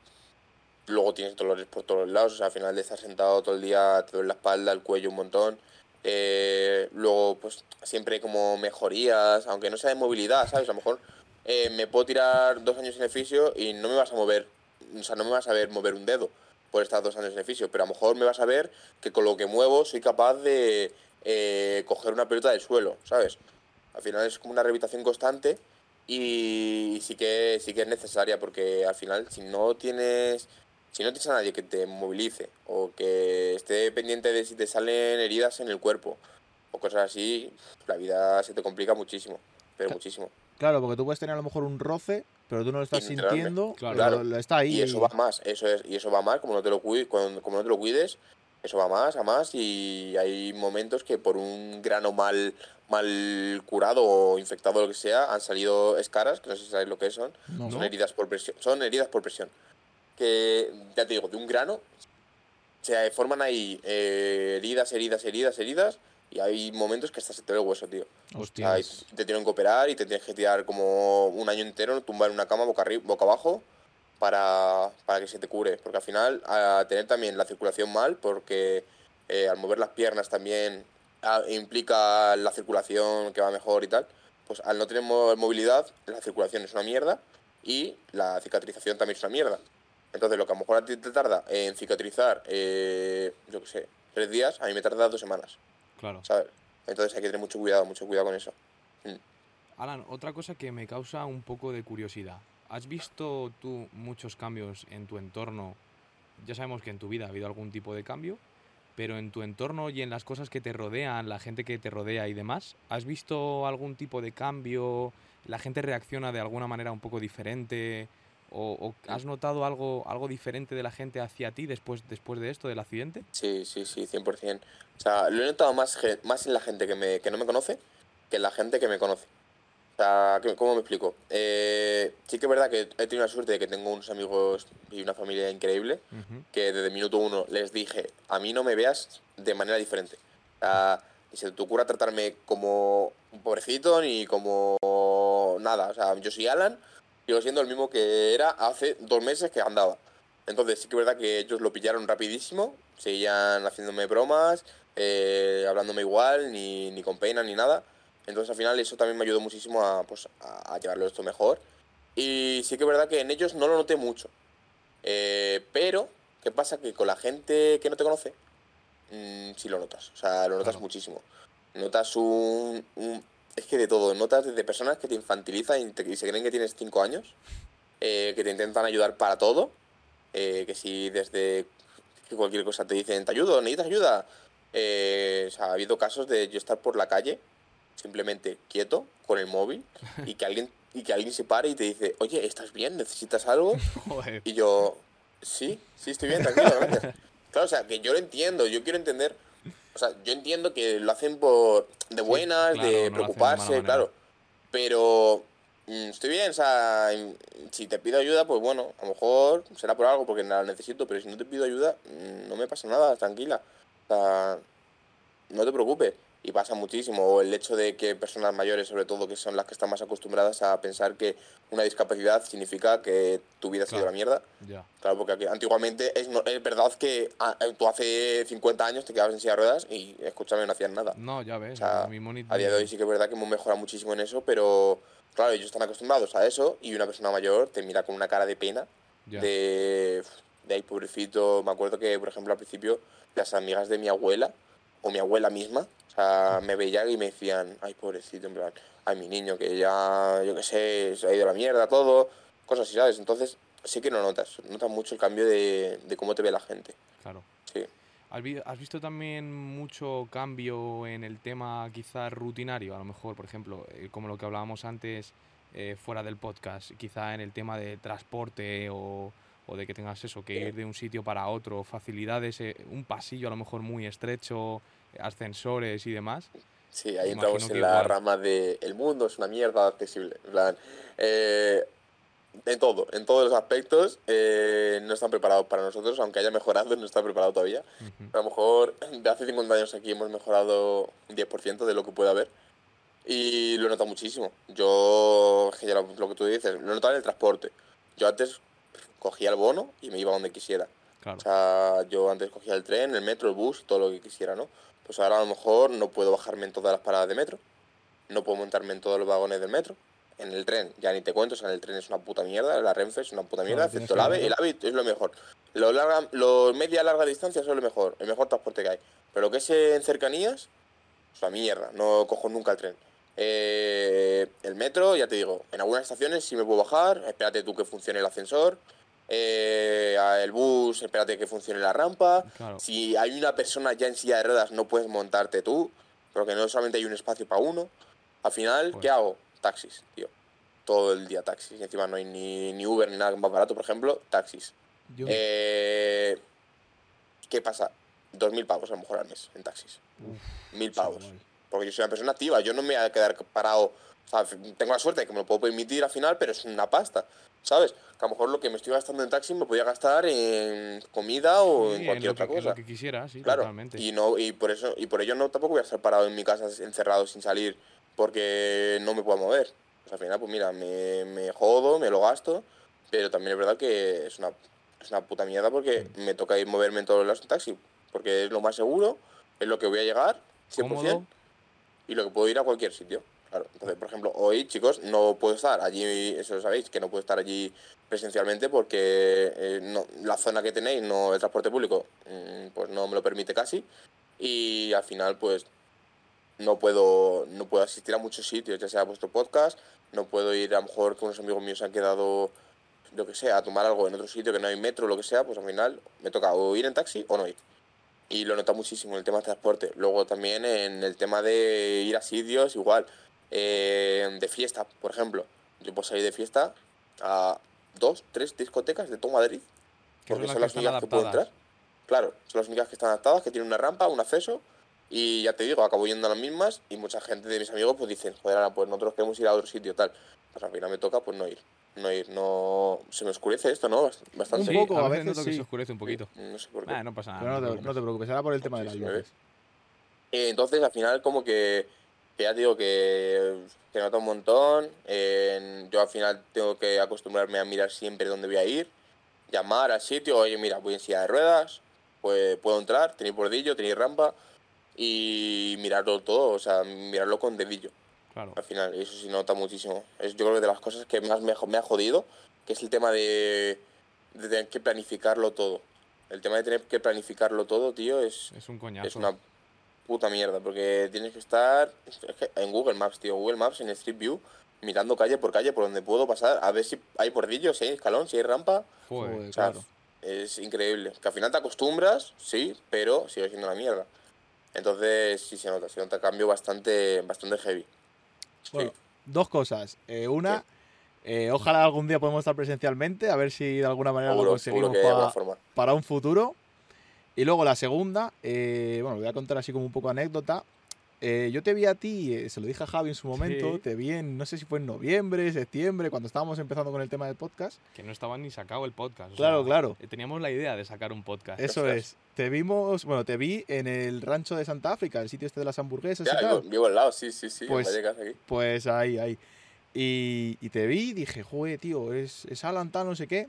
luego tienes dolores por todos lados, o sea, al final de estar sentado todo el día te duele la espalda, el cuello un montón. Eh, luego, pues siempre como mejorías, aunque no sea de movilidad, ¿sabes? A lo mejor me puedo tirar dos años en el fisio y no me vas a mover, o sea, no me vas a ver mover un dedo por estar dos años en el pero a lo mejor me vas a ver que con lo que muevo soy capaz de eh, coger una pelota del suelo, ¿sabes? Al final es como una rehabilitación constante y sí que, sí que es necesaria porque al final si no tienes si no tienes a nadie que te movilice o que esté pendiente de si te salen heridas en el cuerpo o cosas así, la vida se te complica muchísimo, pero muchísimo. Claro, porque tú puedes tener a lo mejor un roce, pero tú no lo estás sintiendo, claro. está ahí. Y eso va más, eso es, y eso va más, como no te lo cuides, como no te lo cuides, eso va más, a más, y hay momentos que por un grano mal, mal curado o infectado o lo que sea, han salido escaras, que no sé si sabéis lo que son, son heridas por presión, son heridas por presión. Que, ya te digo, de un grano se forman ahí eh, heridas, heridas, heridas, heridas, y hay momentos que hasta se te ve el hueso, tío. te tienen que operar y te tienes que tirar como un año entero, tumbar en una cama boca, arriba, boca abajo para, para que se te cure. Porque al final, a tener también la circulación mal, porque eh, al mover las piernas también implica la circulación que va mejor y tal, pues al no tener movilidad, la circulación es una mierda y la cicatrización también es una mierda. Entonces, lo que a lo mejor a ti te tarda en cicatrizar, eh, yo qué sé, tres días, a mí me tarda dos semanas. Claro. ¿Sabes? Entonces hay que tener mucho cuidado, mucho cuidado con eso. Mm. Alan, otra cosa que me causa un poco de curiosidad. ¿Has visto tú muchos cambios en tu entorno? Ya sabemos que en tu vida ha habido algún tipo de cambio, pero en tu entorno y en las cosas que te rodean, la gente que te rodea y demás, ¿has visto algún tipo de cambio? ¿La gente reacciona de alguna manera un poco diferente? ¿O, has notado algo, algo diferente de la gente hacia ti después, después de esto, del accidente? Sí, sí, sí, 100%. O sea, lo he notado más, más en la gente que, me, que no me conoce que en la gente que me conoce. O sea, ¿cómo me explico? Eh, sí que es verdad que he tenido la suerte de que tengo unos amigos y una familia increíble, que desde minuto uno les dije, a mí no me veas de manera diferente. O sea, ni se te ocurra tratarme como un pobrecito ni como nada. O sea, yo soy Alan, sigo siendo el mismo que era hace dos meses que andaba. Entonces sí que es verdad que ellos lo pillaron rapidísimo, seguían haciéndome bromas, eh, hablándome igual, ni, ni, con pena ni nada. Entonces al final eso también me ayudó muchísimo a, pues, a, llevarlo esto mejor. Y sí que es verdad que en ellos no lo noté mucho. Eh, pero, ¿qué pasa? Que con la gente que no te conoce, mmm, sí lo notas. O sea, lo notas muchísimo. Notas un, es que de todo, notas desde personas que te infantilizan y, se creen que tienes 5 años, eh, que te intentan ayudar para todo, eh, que si desde cualquier cosa te dicen, te ayudo, necesitas ayuda. Eh, ha habido casos de yo estar por la calle, simplemente quieto, con el móvil, y que alguien, y que alguien se pare y te dice, oye, ¿estás bien? ¿Necesitas algo? Y yo, sí, sí, estoy bien, tranquilo, gracias. Claro, o sea, que yo lo entiendo, yo quiero entender o sea, yo entiendo que lo hacen por de buenas, de preocuparse, claro. Pero mm, estoy bien, o sea, si te pido ayuda, pues bueno, a lo mejor será por algo porque la necesito, pero si no te pido ayuda, mm, no me pasa nada, tranquila. O sea, no te preocupes. Y pasa muchísimo. O el hecho de que personas mayores, sobre todo, que son las que están más acostumbradas a pensar que una discapacidad significa que tu vida se ha ido a la mierda. Ya. Claro, porque aquí, antiguamente es, es verdad que ah, eh, tú hace 50 años te quedabas en silla de ruedas y, escúchame, no hacías nada. No, ya ves. O sea, A día de hoy sí que es verdad que hemos mejorado muchísimo en eso, pero claro, ellos están acostumbrados a eso y una persona mayor te mira con una cara de pena, de, de ay, pobrecito. Me acuerdo que, por ejemplo, al principio, las amigas de mi abuela, o mi abuela misma, o sea, me veían y me decían, ay, pobrecito, en plan, ay, mi niño, que ya, yo qué sé, se ha ido a la mierda, todo, cosas así, ¿sabes? Entonces, sí que lo notas, notas mucho el cambio de, de cómo te ve la gente, Claro. sí. ¿Has, vi- has visto también mucho cambio en el tema quizás rutinario? A lo mejor, por ejemplo, eh, como lo que hablábamos antes eh, fuera del podcast, quizá en el tema de transporte o, o de que tengas eso, que ir de un sitio para otro, facilidades, eh, un pasillo a lo mejor muy estrecho, ascensores y demás. Sí, ahí Imagino entramos en la igual. rama de el mundo es una mierda accesible. En plan, eh, en todo, en todos los aspectos eh, no están preparados para nosotros, aunque haya mejorado, no está preparado todavía. A lo mejor de hace 50 años aquí hemos mejorado un 10% de lo que puede haber. Y lo he notado muchísimo. Yo, es que ya lo, lo que tú dices, lo he notado en el transporte. Yo antes cogía el bono y me iba donde quisiera. Claro. O sea, yo antes cogía el tren, el metro, el bus, todo lo que quisiera, ¿no? Pues ahora a lo mejor no puedo bajarme en todas las paradas de metro, no puedo montarme en todos los vagones del metro. En el tren, ya ni te cuento, o sea, en el tren es una puta mierda, la Renfe es una puta mierda, excepto el AVE, el. AVE es lo mejor. Lo larga, lo media larga distancia es lo mejor, el mejor transporte que hay. Pero lo que es en cercanías, es una mierda, no cojo nunca el tren. Eh, el metro, ya te digo, en algunas estaciones sí me puedo bajar, espérate tú que funcione el ascensor. Eh, el bus, espérate que funcione la rampa. Claro. Si hay una persona ya en silla de ruedas, no puedes montarte tú, porque no solamente hay un espacio para uno. Al final, Pues- ¿qué hago? Taxis, tío. Todo el día taxis. Y encima no hay ni, ni Uber ni nada más barato, por ejemplo, taxis. Yo- Eh, ¿Qué pasa? Dos mil pavos a lo mejor al mes en taxis. Mil pavos. chaval. Porque yo soy una persona activa, yo no me voy a quedar parado. O sea, tengo la suerte de que me lo puedo permitir al final, pero es una pasta, ¿sabes? Que a lo mejor lo que me estoy gastando en taxi me podía gastar en comida o Sí, en cualquier otra que, en cosa. lo que quisiera, sí, Claro, totalmente. y no y por eso y por ello no tampoco voy a estar parado en mi casa encerrado sin salir porque no me puedo mover. Pues al final pues mira, me, me jodo, me lo gasto, pero también es verdad que es una es una puta mierda porque me toca ir moverme en todos lados en taxi, porque es lo más seguro, es lo que voy a llegar 100% Cómodo. y lo que puedo ir a cualquier sitio. Claro, entonces, por ejemplo, hoy, chicos, no puedo estar allí, eso lo sabéis, que no puedo estar allí presencialmente porque eh, no, la zona que tenéis, no el transporte público, mm, pues no me lo permite casi. Y al final, pues no puedo, no puedo asistir a muchos sitios, ya sea a vuestro podcast, no puedo ir a lo mejor que unos amigos míos se han quedado, lo que sea, a tomar algo en otro sitio que no hay metro, lo que sea, pues al final me toca o ir en taxi o no ir. Y lo nota muchísimo en el tema de transporte. Luego también en el tema de ir a sitios, igual. Eh, de fiesta, por ejemplo. Yo puedo salir de fiesta a dos, tres discotecas de todo Madrid. Que Porque son son las únicas que puedo entrar. Claro, son las únicas que están adaptadas, que tienen una rampa, un acceso. Y ya te digo, acabo yendo a las mismas y mucha gente de mis amigos pues dicen, joder, ahora pues nosotros queremos ir a otro sitio tal. Pues al final me toca pues no ir. No ir, no... Se me oscurece esto, ¿no? Bast- Bastante. Un poco, a a veces noto que sí. se oscurece un poquito. No sé por qué. Ah, no pasa nada. Pero no, te preocupes. no te preocupes, era por el tema de las Sí, sí, luces. Eh, entonces al final como que, que ya digo que, que nota un montón. eh, yo al final tengo que acostumbrarme a mirar siempre dónde voy a ir. Llamar al sitio, oye mira, voy en silla de ruedas, pues puedo entrar, tenéis bordillo, tenéis rampa. Y mirarlo todo, o sea, mirarlo con dedillo Claro. al final, eso sí nota muchísimo. Es yo creo que de las cosas que más me, ha jodido, que es el tema de, de tener que planificarlo todo. El tema de tener que planificarlo todo, tío, es, Es un coñazo. es una puta mierda, porque tienes que estar es que en Google Maps, tío, Google Maps en Street View, mirando calle por calle por donde puedo pasar, a ver si hay bordillo, si hay escalón, si hay rampa. Joder. Joder, O sea, claro. es increíble. Que al final te acostumbras, sí, pero sigue siendo una mierda. Entonces, sí se nota, se nota cambio bastante, bastante heavy. Sí. Bueno, dos cosas. Eh, una, eh, ojalá algún día podamos estar presencialmente, a ver si de alguna manera lo seguro, seguro conseguimos pa- para un futuro. Y luego la segunda, eh, bueno, voy a contar así como un poco anécdota. eh, yo te vi a ti, eh, se lo dije a Javi en su momento, Sí. te vi en, no sé si fue en noviembre, septiembre, cuando estábamos empezando con el tema del podcast. Que no estaba ni sacado el podcast. o Claro, sea, claro. eh, Teníamos la idea de sacar un podcast. Eso Ostras. es. Te vimos, bueno, te vi en el rancho de Santa África, el sitio este de las hamburguesas Ya, y tal. vivo, vivo al lado, sí, sí, sí. Pues- aquí. Pues ahí, ahí. Y, y te vi y dije, joder, tío, es, es Alan tal, no sé qué.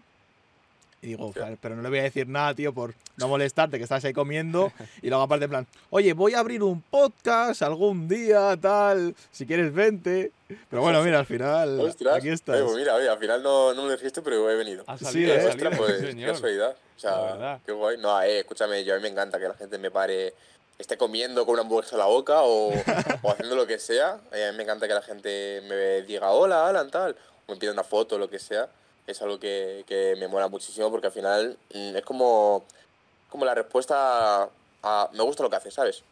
Y digo, Hostia. "Joder, pero no le voy a decir nada, tío, por no molestarte, que estás ahí comiendo. Y luego aparte en plan, oye, voy a abrir un podcast algún día, tal, si quieres vente. Pero bueno, mira, al final, Ostras. aquí estás. Oye, pues mira, oye, al final no, no me lo dijiste, pero he venido. Ha Sí, salido, eh. ha Ostras, pues sí, qué casualidad. O sea, qué guay. No, eh, escúchame, yo a mí me encanta que la gente me pare, esté comiendo con una hamburguesa en la boca o, o haciendo lo que sea. Eh, a mí me encanta que la gente me diga hola, Alan, tal, o me pida una foto, lo que sea. Es algo que, que me mola muchísimo porque al final mm, es como, como la respuesta a me gusta lo que haces, ¿sabes?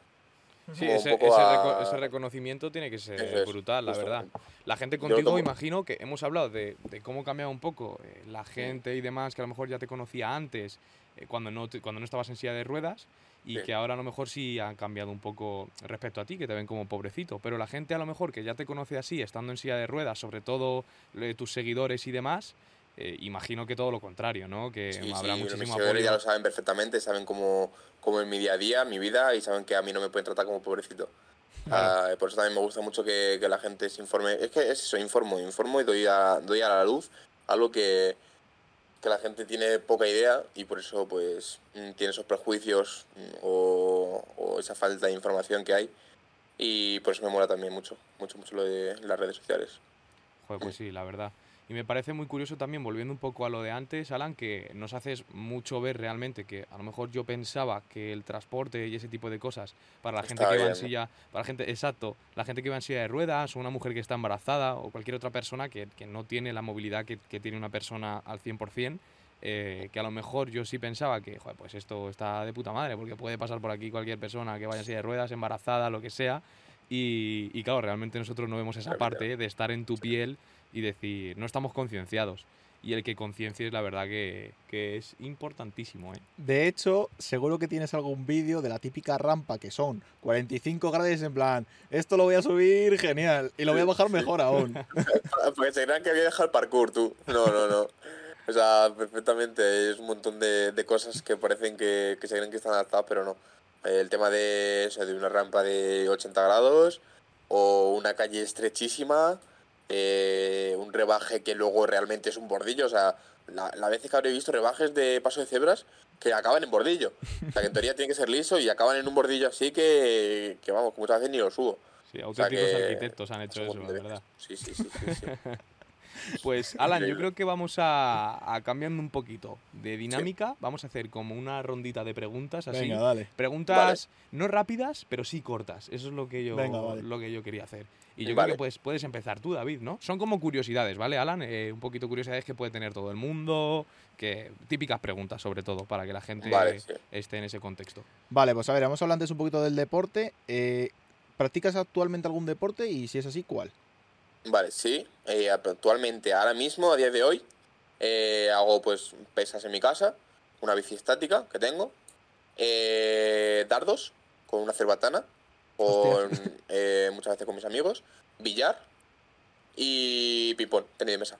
Sí, como ese, poco ese a- reco- ese reconocimiento tiene que ser es, brutal, la verdad. La gente contigo, tomo- imagino que hemos hablado de, de cómo cambiaba un poco eh, la gente y demás, que a lo mejor ya te conocía antes, eh, cuando, no te- cuando no estabas en silla de ruedas, y Sí. que ahora a lo mejor sí han cambiado un poco respecto a ti, que te ven como pobrecito. Pero la gente a lo mejor que ya te conoce así, estando en silla de ruedas, sobre todo eh, tus seguidores y demás, eh, imagino que todo lo contrario, ¿no? Que Sí, habrá sí, muchísimo mis seguidores ya apoyo. lo saben perfectamente, saben cómo, cómo es mi día a día, mi vida, y saben que a mí no me pueden tratar como pobrecito. Ah, por eso también me gusta mucho que, que la gente se informe. Es que es eso, informo, informo y doy a, doy a la luz algo que, que la gente tiene poca idea y por eso pues mm, tiene esos prejuicios mm, o, o esa falta de información que hay. Y por eso me mola también mucho, mucho, mucho lo de las redes sociales. Joder, pues sí, la verdad. Y me parece muy curioso también, volviendo un poco a lo de antes, Alan, que nos haces mucho ver realmente que a lo mejor yo pensaba que el transporte y ese tipo de cosas para la gente que va en bien, ¿no? silla, para la gente, exacto, la gente que va en silla de ruedas o una mujer que está embarazada o cualquier otra persona que, que no tiene la movilidad que, que tiene una persona al 100%, eh, que a lo mejor yo sí pensaba que, joder, pues esto está de puta madre, porque puede pasar por aquí cualquier persona que vaya en silla de ruedas, embarazada, lo que sea, y, y claro, realmente nosotros no vemos esa parte de estar en tu piel y decir, no estamos concienciados. Y el que conciencies, la verdad que, que es importantísimo, ¿eh? De hecho, seguro que tienes algún vídeo de la típica rampa que son 45 grados en plan, esto lo voy a subir, genial, y lo voy a bajar mejor aún. Porque se crean que había dejado el parkour, tú. No, no, no. O sea, perfectamente. Es un montón de, de cosas que parecen que, que se creen que están adaptadas, pero no. El tema de, de una rampa de 80 grados o una calle estrechísima, eh, un rebaje que luego realmente es un bordillo. O sea, la, la vez que habré visto rebajes de paso de cebras que acaban en bordillo. O sea, que en teoría tiene que ser liso y acaban en un bordillo así que, que vamos, que muchas veces ni lo subo. Sí, O sea auténticos que- arquitectos han hecho eso, la verdad. veces. Sí, sí, sí, sí, sí. Pues, Alan, yo creo que vamos a, a cambiando un poquito de dinámica. Vamos a hacer como una rondita de preguntas así. Venga, dale. Preguntas no rápidas, pero sí cortas. Eso es lo que yo, Venga, vale. lo que yo quería hacer. Y yo Vale. creo que puedes, puedes empezar tú, David, ¿no? Son como curiosidades, ¿vale, Alan? Eh, un poquito curiosidades que puede tener todo el mundo, que típicas preguntas sobre todo, para que la gente Vale, sí. esté en ese contexto. Vale, pues a ver, hemos hablado antes un poquito del deporte. Eh, ¿Practicas actualmente algún deporte? Y si es así, ¿cuál? Vale, sí. Eh, actualmente, ahora mismo, a día de hoy, eh, hago pues pesas en mi casa, una bici estática que tengo, eh, dardos con una cerbatana, con, eh, muchas veces con mis amigos, billar y ping-pong, tenis de mesa.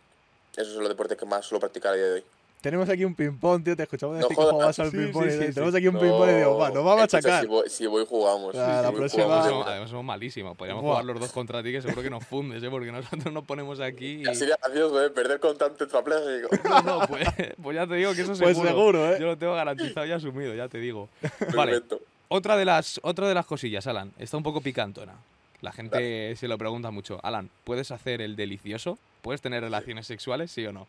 Esos son los deportes que más suelo practicar a día de hoy. Tenemos aquí un ping-pong, tío. Te escuchamos No decir que jodas. jugabas al Sí, ping-pong. sí, y sí, sí. tenemos aquí un ping-pong y digo, va, nos vamos a escucha, achacar. Si voy, si voy jugamos. sí, Ah, si la voy, próxima- jugamos Además, de somos, verdad. además somos malísimos. Podríamos Buah. jugar los dos contra ti, que seguro que nos fundes, ¿eh? Porque nosotros nos ponemos aquí y... Sería gracioso, ¿eh? Perder con tanto tetrapléjico. No, no, pues, pues ya te digo que eso Pues seguro. seguro, ¿eh? Yo lo tengo garantizado y asumido, ya te digo. Vale, otra de las, otra de las cosillas, Alan. Está un poco picantona. La gente se lo pregunta mucho. Alan, ¿puedes hacer el delicioso? ¿Puedes tener relaciones sexuales, sí o no?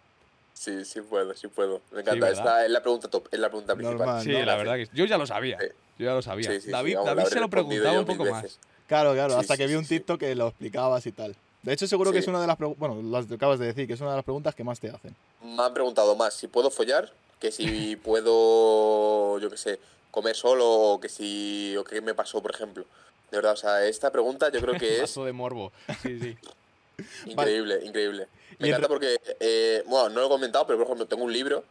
Sí, sí puedo, sí puedo. Me encanta. Esta es la pregunta top, es la pregunta principal. Normal. Sí, no, la verdad que yo ya lo sabía. Sí. Yo ya lo sabía. Sí, sí, sí, David, vamos, David se lo preguntaba un poco más. Claro, claro, Sí, hasta sí, que vi sí, un sí. TikTok que lo explicabas y tal. De hecho, seguro que Sí. es una de las preguntas, bueno, las que acabas de decir, que es una de las preguntas que más te hacen. Me han preguntado más si puedo follar, que si puedo, yo qué sé, comer solo o que si, o qué me pasó, por ejemplo. De verdad, o sea, esta pregunta yo creo que es Paso de morbo. Sí, sí. increíble, increíble. Me Y en encanta porque, eh, bueno, no lo he comentado, pero por ejemplo tengo un libro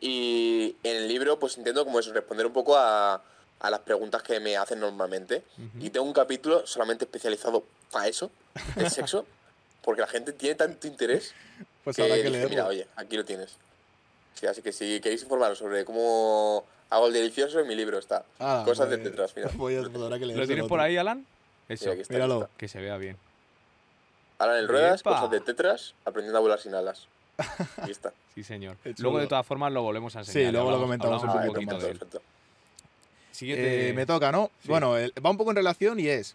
y en el libro pues intento como eso, responder un poco a, a las preguntas que me hacen normalmente. Ujú. Y tengo un capítulo solamente especializado para eso, el sexo, porque la gente tiene tanto interés Pues que habrá que dije, leerlo. mira, oye, aquí lo tienes. Sí, así que si queréis informaros sobre cómo hago el delicioso, en mi libro está. Ah, Cosas de detrás, mira. Pues habrá que ¿Lo tienes por ahí, Alan? Eso, Sí, aquí está, Míralo. que se vea bien. Ahora en ruedas, ¡Epa! cosas de tetras, aprendiendo a volar sin alas. Ahí está. Sí, señor. Luego, de todas formas, lo volvemos a Sí, enseñar. y luego lo comentamos hablamos Ah, un poquito perfecto, de él. Siguiente. Eh, me toca, ¿no? Sí. Bueno, va un poco en relación y es,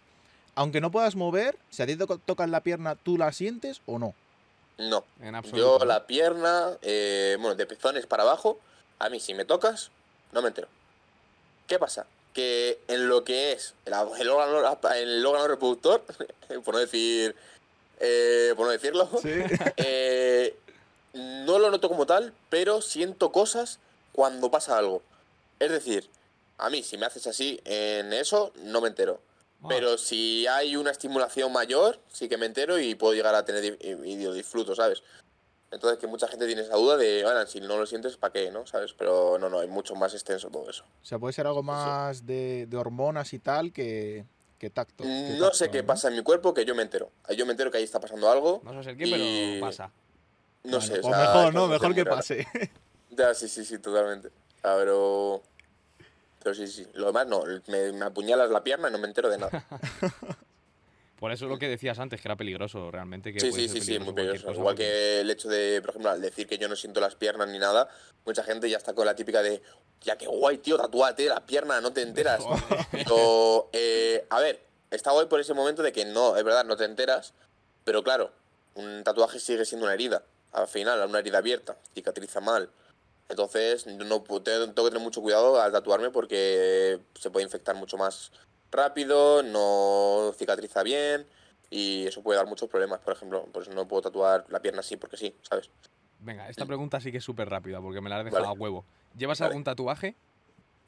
aunque no puedas mover, si a ti te to- tocas la pierna, ¿tú la sientes o no? No, En absoluto. yo la pierna, eh, bueno, de pezones para abajo, a mí si me tocas, no me entero. ¿Qué pasa? Que en lo que es el, el órgano, el órgano reproductor, por no decir, eh, por no decirlo, Sí. eh, no lo noto como tal, pero siento cosas cuando pasa algo. Es decir, a mí si me haces así en eso, no me entero. Ah, Pero si hay una estimulación mayor, sí que me entero y puedo llegar a tener y, y lo disfruto, ¿sabes? Entonces que mucha gente tiene esa duda de, bueno, si no lo sientes, ¿para qué, no? ¿Sabes? Pero no, no, es mucho más extenso todo eso. O sea, puede ser algo más de, de hormonas y tal que, que tacto. No tacto, sé qué pasa en mi cuerpo que yo me entero. Yo me entero que ahí está pasando algo. No sé qué, y- pero pasa. No Bueno, sé, o sea, mejor, ¿no? Mejor que pase. Ya, sí, sí, sí, totalmente. Ah, pero... Pero sí, sí. Lo demás no, me, me apuñalas la pierna y no me entero de nada. Por eso lo que decías antes, que era peligroso realmente. Que Sí, sí, sí, sí, muy peligroso. Igual que el hecho de, por ejemplo, al decir que yo no siento las piernas ni nada, mucha gente ya está con la típica de, ya qué guay, tío, tatúate la pierna, no te enteras. Pero, eh, a ver, está guay por ese momento de que no, es verdad, no te enteras, pero claro, un tatuaje sigue siendo una herida. Al final, una herida abierta, cicatriza mal. Entonces, no, tengo que tener mucho cuidado al tatuarme porque se puede infectar mucho más rápido, no cicatriza bien y eso puede dar muchos problemas. Por ejemplo, por eso no puedo tatuar la pierna así porque sí, ¿sabes? Venga, esta pregunta sí que es súper rápida porque me la has dejado Vale. a huevo. ¿Llevas Vale. algún tatuaje?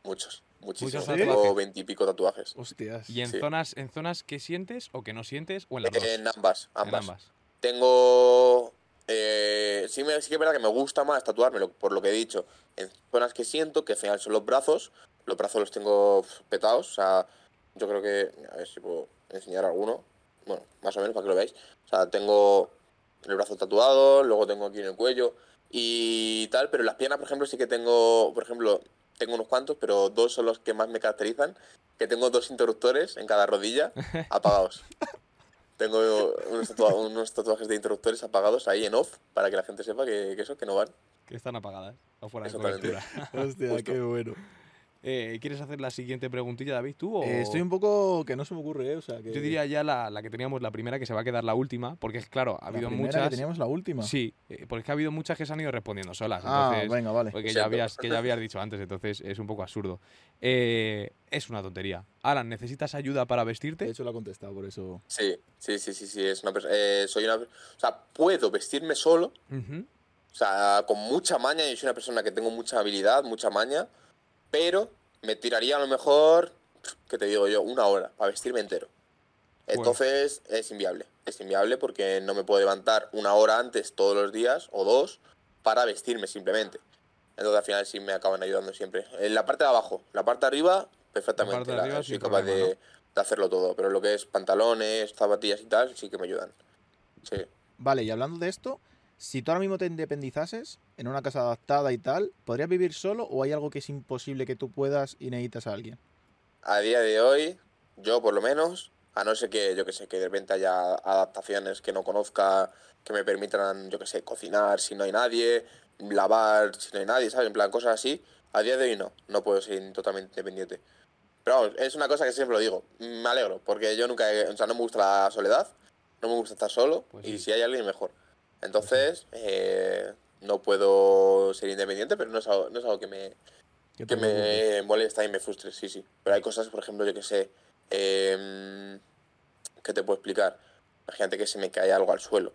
Muchos, muchísimos. Muchos Tengo veintipico tatuajes. Hostias. ¿Y en Sí. zonas en zonas que sientes o que no sientes o en las dos? En ambas, En ambas. ambas. Tengo. eh, sí, me, sí que es verdad que me gusta más tatuármelo, por lo que he dicho, en zonas que siento, que al final son los brazos. Los brazos los tengo petados, o sea, yo creo que. A ver si puedo enseñar alguno. Bueno, más o menos para que lo veáis. O sea, tengo el brazo tatuado, luego tengo aquí en el cuello y tal, pero en las piernas, por ejemplo, sí que tengo, por ejemplo, tengo unos cuantos, pero dos son los que más me caracterizan, que tengo dos interruptores en cada rodilla apagados. Tengo unos, tatua- unos tatuajes de interruptores apagados ahí en off para que la gente sepa que, que eso, que no van. Que están apagadas o fuera de cobertura. Hostia, Justo. qué bueno. Eh, ¿Quieres hacer la siguiente preguntilla, David, tú? O... Eh, estoy un poco que no se me ocurre, ¿eh? O sea, que Yo diría ya la, la que teníamos, la primera, que se va a quedar la última, porque es claro, ha la habido primera muchas. que teníamos la última. Sí, eh, porque es que ha habido muchas que se han ido respondiendo solas. Ah, Entonces, venga, vale. porque ya habías, que ya habías dicho antes, entonces es un poco absurdo. Eh, es una tontería. Alan, ¿necesitas ayuda para vestirte? De hecho, lo ha contestado, por eso. Sí, sí, sí, sí, sí. Es una eh, soy una, o sea, puedo vestirme solo, Ujú. o sea, con mucha maña. Yo soy una persona que tengo mucha habilidad, mucha maña, pero me tiraría a lo mejor, ¿qué te digo yo? Una hora para vestirme entero. Bueno. Entonces es inviable. Es inviable porque no me puedo levantar una hora antes todos los días o dos para vestirme simplemente. Entonces al final sí me acaban ayudando siempre. En la parte de abajo, la parte de arriba, perfectamente. parte de la- arriba soy sin capaz problema, de, de hacerlo todo. Pero lo que es pantalones, zapatillas y tal, sí que me ayudan. Sí. Vale, y hablando de esto, si tú ahora mismo te independizases en una casa adaptada y tal, ¿podrías vivir solo o hay algo que es imposible que tú puedas y necesitas a alguien? A día de hoy, yo por lo menos, a no ser que, yo que sé, que de repente haya adaptaciones que no conozca, que me permitan, yo que sé, cocinar si no hay nadie, lavar si no hay nadie, ¿sabes? En plan, cosas así. A día de hoy no, no puedo ser totalmente independiente. Pero vamos, es una cosa que siempre lo digo. Me alegro, porque yo nunca, he- o sea, no me gusta la soledad, no me gusta estar solo, Pues y sí. si hay alguien, mejor. Entonces, eh, no puedo ser independiente, pero no es algo, no es algo que me, Que que me molesta y me frustre, sí, sí. Pero hay cosas, por ejemplo, yo que sé, em, ¿qué te puedo explicar? Imagínate que se me cae algo al suelo.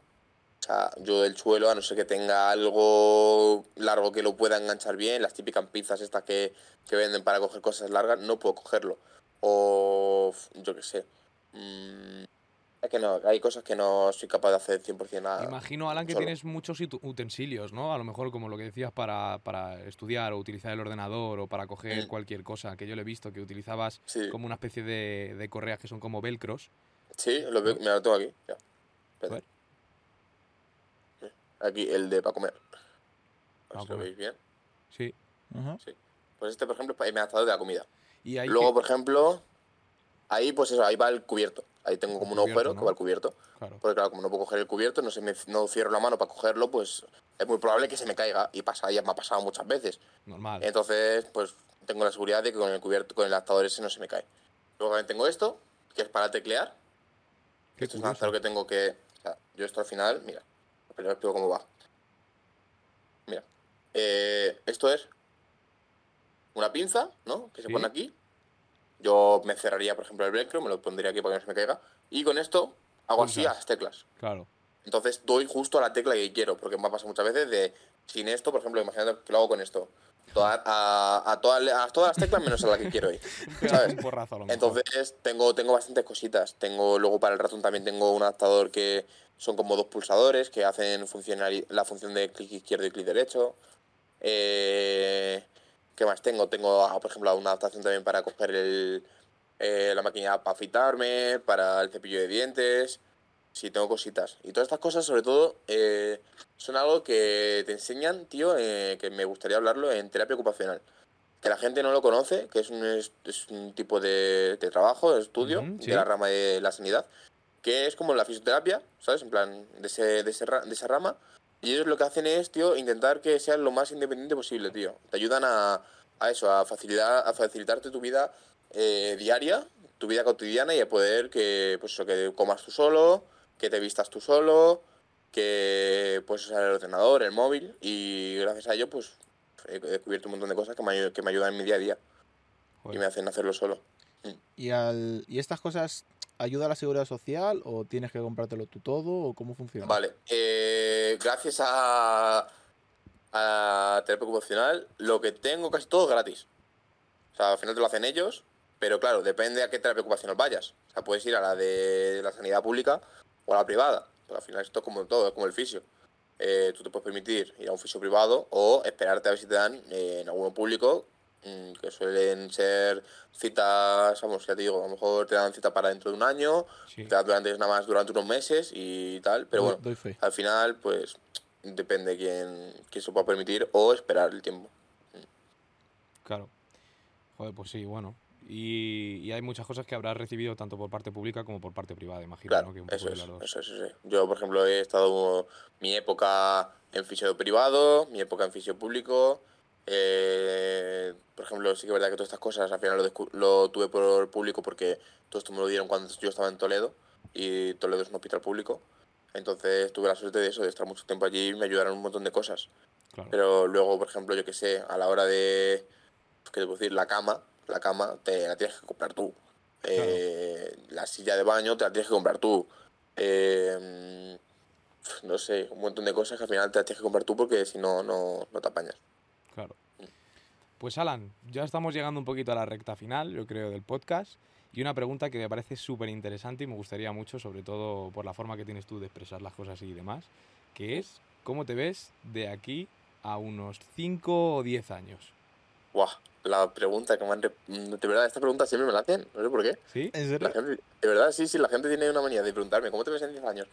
O sea, yo del suelo, a no ser que tenga algo largo que lo pueda enganchar bien, las típicas pinzas estas que, que venden para coger cosas largas, no puedo cogerlo. O yo qué sé. mm, Es que no, hay cosas que no soy capaz de hacer 100% nada. Imagino, Alan, que solo. tienes muchos ut- utensilios, ¿no? A lo mejor como lo que decías para, para estudiar o utilizar el ordenador o para coger Mm. cualquier cosa, que yo le he visto que utilizabas Sí, como una especie de, de correas que son como velcros. sí, lo mira, lo tengo aquí. Ya. A ver. Espérate. Aquí, el de para comer. A ver Pa' si lo comer. veis bien. Sí. Pues este, por ejemplo, es para el de la comida. Y Luego, que- por ejemplo, ahí pues eso, ahí va el cubierto. Ahí tengo como un agujero ¿no? que va el cubierto. Claro. Porque claro, como no puedo coger el cubierto, no, se me, no cierro la mano para cogerlo, pues es muy probable que se me caiga. Y pasa, ya me ha pasado muchas veces. Normal. Entonces, pues tengo la seguridad de que con el cubierto, con el adaptador ese no se me cae. Luego también tengo esto, que es para teclear. Qué Esto es un curioso. adaptador que tengo que. O sea, yo esto al final, mira, pero explico cómo va. Mira, eh, esto es una pinza, ¿no? Que se Sí. pone aquí. Yo me cerraría, por ejemplo, el velcro, me lo pondría aquí para que no se me caiga. Y con esto hago así a las teclas. Claro. Entonces doy justo a la tecla que quiero, porque me ha pasado muchas veces de sin esto, por ejemplo, imagínate que lo hago con esto. Toda- a, a todas, a todas las teclas menos a la que quiero ir. ¿Sabes? Entonces tengo, tengo bastantes cositas. Tengo luego para el ratón también tengo un adaptador que son como dos pulsadores que hacen la función de clic izquierdo y clic derecho. Eh, ¿Qué más tengo? Tengo, ah, por ejemplo, una adaptación también para coger el, eh, la máquina para afitarme, para el cepillo de dientes. Sí, tengo cositas. Y todas estas cosas, sobre todo, eh, son algo que te enseñan, tío, eh, que me gustaría hablarlo en terapia ocupacional. Que la gente no lo conoce, que es un, es, es un tipo de, de trabajo, de estudio, sí. de la rama de la sanidad, que es como la fisioterapia, ¿sabes? En plan, de, ese, de, ese de esa rama. Y ellos lo que hacen es, tío, intentar que seas lo más independiente posible, tío. Te ayudan a, a eso, a, facilitar, a facilitarte tu vida eh, diaria, tu vida cotidiana y a poder que, pues eso, que comas tú solo, que te vistas tú solo, que puedes usar el ordenador, el móvil y gracias a ello, pues he descubierto un montón de cosas que me, que me ayudan en mi día a día y me hacen hacerlo solo. ¿Y, al, ¿Y estas cosas ayuda a la seguridad social o tienes que comprártelo tú todo o cómo funciona? Vale, eh, gracias a, a terapia ocupacional, lo que tengo casi todo es gratis. O sea, al final te lo hacen ellos, pero claro, depende a qué terapia ocupacional vayas. O sea, puedes ir a la de la sanidad pública o a la privada. Pero al final esto es como todo, es como el fisio. Eh, tú te puedes permitir ir a un fisio privado o esperarte a ver si te dan eh, en alguno público, que suelen ser citas, vamos, ya te digo, a lo mejor te dan cita para dentro de un año, Sí. te dan durante, nada más durante unos meses y tal, pero bueno, al final, pues depende quién, quién se pueda permitir o esperar el tiempo. Claro. Joder, pues sí, bueno. Y, y hay muchas cosas que habrás recibido tanto por parte pública como por parte privada, imagino, Claro, ¿no? Que un poco eso de es, dos. eso es, eso es. Yo, por ejemplo, he estado mi época en fisio privado, mi época en fisio público. Eh, por ejemplo, sí que es verdad que todas estas cosas al final lo, lo tuve por público porque todo esto me lo dieron cuando yo estaba en Toledo y Toledo es un hospital público. Entonces tuve la suerte de eso, de estar mucho tiempo allí y me ayudaron un montón de cosas. Claro. Pero luego, por ejemplo, yo que sé, a la hora de, ¿qué te puedo decir? La cama, la cama te la tienes que comprar tú. Eh, La silla de baño te la tienes que comprar tú. Eh, no sé, un montón de cosas que al final te las tienes que comprar tú porque si no, no, no te apañas. Claro. Pues Alan, ya estamos llegando un poquito a la recta final, yo creo, del podcast. Y una pregunta que me parece súper interesante y me gustaría mucho, sobre todo por la forma que tienes tú de expresar las cosas y demás, que es, ¿cómo te ves de aquí a unos 5 o 10 años? Guau, la pregunta que me han... De verdad, esta pregunta siempre me la hacen, no sé por qué. ¿Sí? ¿En La serio? gente, de verdad, sí, sí, la gente tiene una manía de preguntarme, ¿cómo te ves en 10 años?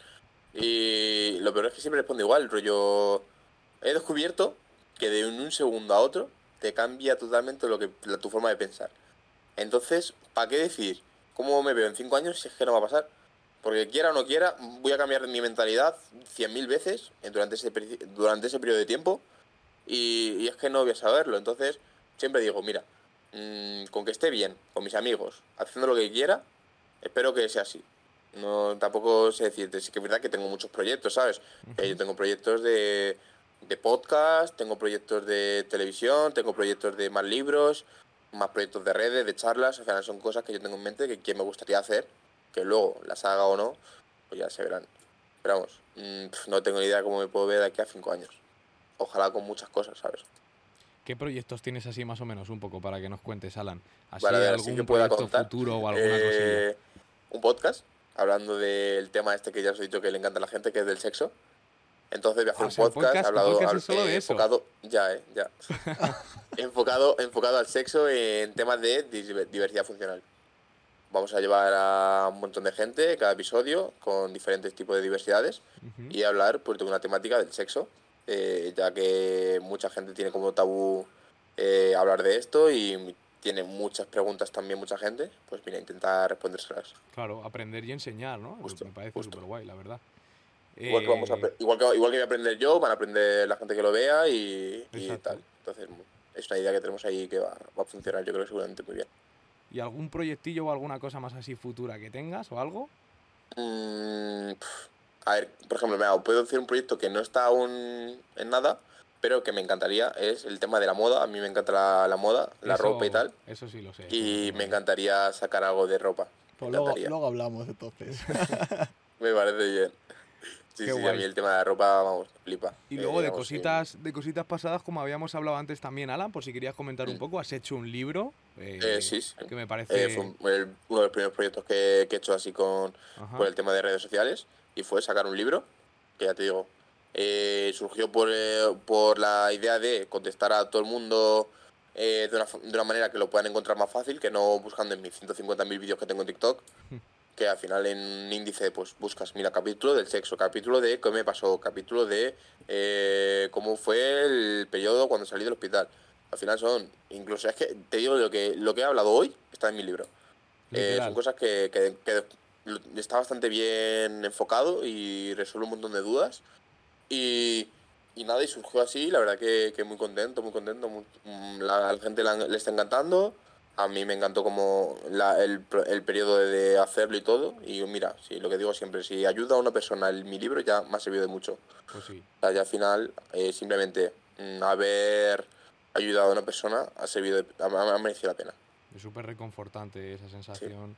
Y lo peor es que siempre respondo igual, rollo... He descubierto que de un, un segundo a otro te cambia totalmente lo que, la- tu forma de pensar. Entonces, ¿para qué decir cómo me veo en 5 años si es que no va a pasar? Porque quiera o no quiera, voy a cambiar mi mentalidad 100.000 veces durante ese, durante ese periodo de tiempo y, y es que no voy a saberlo. Entonces, siempre digo, mira, mm, con que esté bien, con mis amigos, haciendo lo que quiera, espero que sea así. No, tampoco sé decirte, sí que es verdad que tengo muchos proyectos, ¿sabes? Eh, yo tengo proyectos de, de podcast, tengo proyectos de televisión, tengo proyectos de más libros, más proyectos de redes, de charlas, o sea, son cosas que yo tengo en mente que, que me gustaría hacer, que luego las haga o no, pues ya se verán. Pero vamos, mm, no tengo ni idea cómo me puedo ver de aquí a cinco años. Ojalá con muchas cosas, ¿sabes? ¿Qué proyectos tienes así más o menos un poco para que nos cuentes, Alan? Así Vale, algún sí que pueda proyecto contar. futuro o alguna. Eh, un podcast, hablando del tema este que ya os he dicho que le encanta a la gente, que es del sexo. Entonces voy a hacer o un sea, el podcast, podcast- hablado, podcast al- es solo eh, eso. enfocado, ya, eh, ya. enfocado, enfocado al sexo en temas de diversidad funcional. Vamos a llevar a un montón de gente cada episodio con diferentes tipos de diversidades Ujú. y hablar pues, de una temática del sexo, eh, ya que mucha gente tiene como tabú eh, hablar de esto y tiene muchas preguntas también mucha gente, pues mira, intentar respondérselas. Claro, aprender y enseñar, ¿no? Justo, Me parece súper guay, la verdad. Igual que, vamos a, Eh, igual, que, igual que voy a aprender yo, van a aprender la gente que lo vea y, y tal. Entonces, es una idea que tenemos ahí que va, va a funcionar, yo creo seguramente muy bien. ¿Y algún proyectillo o alguna cosa más así futura que tengas o algo? Mm, a ver, por ejemplo, mira, puedo decir un proyecto que no está aún en nada, pero que me encantaría, es el tema de la moda. A mí me encanta la, la moda, la Eso- ropa y tal. Eso sí lo sé. Y me encantaría sacar algo de ropa. Pues me luego, luego hablamos entonces. Me parece bien. Sí, Qué sí, a guay. mí el tema de la ropa, vamos, flipa. Y Eh, luego de cositas, de cositas pasadas, como habíamos hablado antes también, Alan, por si querías comentar un Mm. poco, has hecho un libro eh, Eh, sí, sí. que me parece... Eh, fue un- el- uno de los primeros proyectos que, que he hecho así con, por el tema de redes sociales y fue sacar un libro, que ya te digo, eh, surgió por, eh, por la idea de contestar a todo el mundo eh, de, una, de una manera que lo puedan encontrar más fácil, que no buscando en mis 150.000 vídeos que tengo en TikTok. que al final en un índice pues buscas, mira, capítulo del sexo, capítulo de qué me pasó, capítulo de eh, cómo fue el periodo cuando salí del hospital. Al final son, incluso es que te digo lo que, lo que he hablado hoy está en mi libro. Eh, son cosas que, que- que está bastante bien enfocado y resuelve un montón de dudas. Y, y nada, y surgió así, la verdad que, que muy contento, muy contento. muy- mm, la, la gente la- le está encantando. A mí me encantó como la- el, el periodo de, hacerlo y todo. Y mira, sí, lo que digo siempre, si ayuda a una persona en mi libro ya me ha servido de mucho. Pues sí. O sea, ya al final, eh, simplemente mm, haber ayudado a una persona ha servido, de- ha, ha merecido la pena. Es súper reconfortante esa sensación.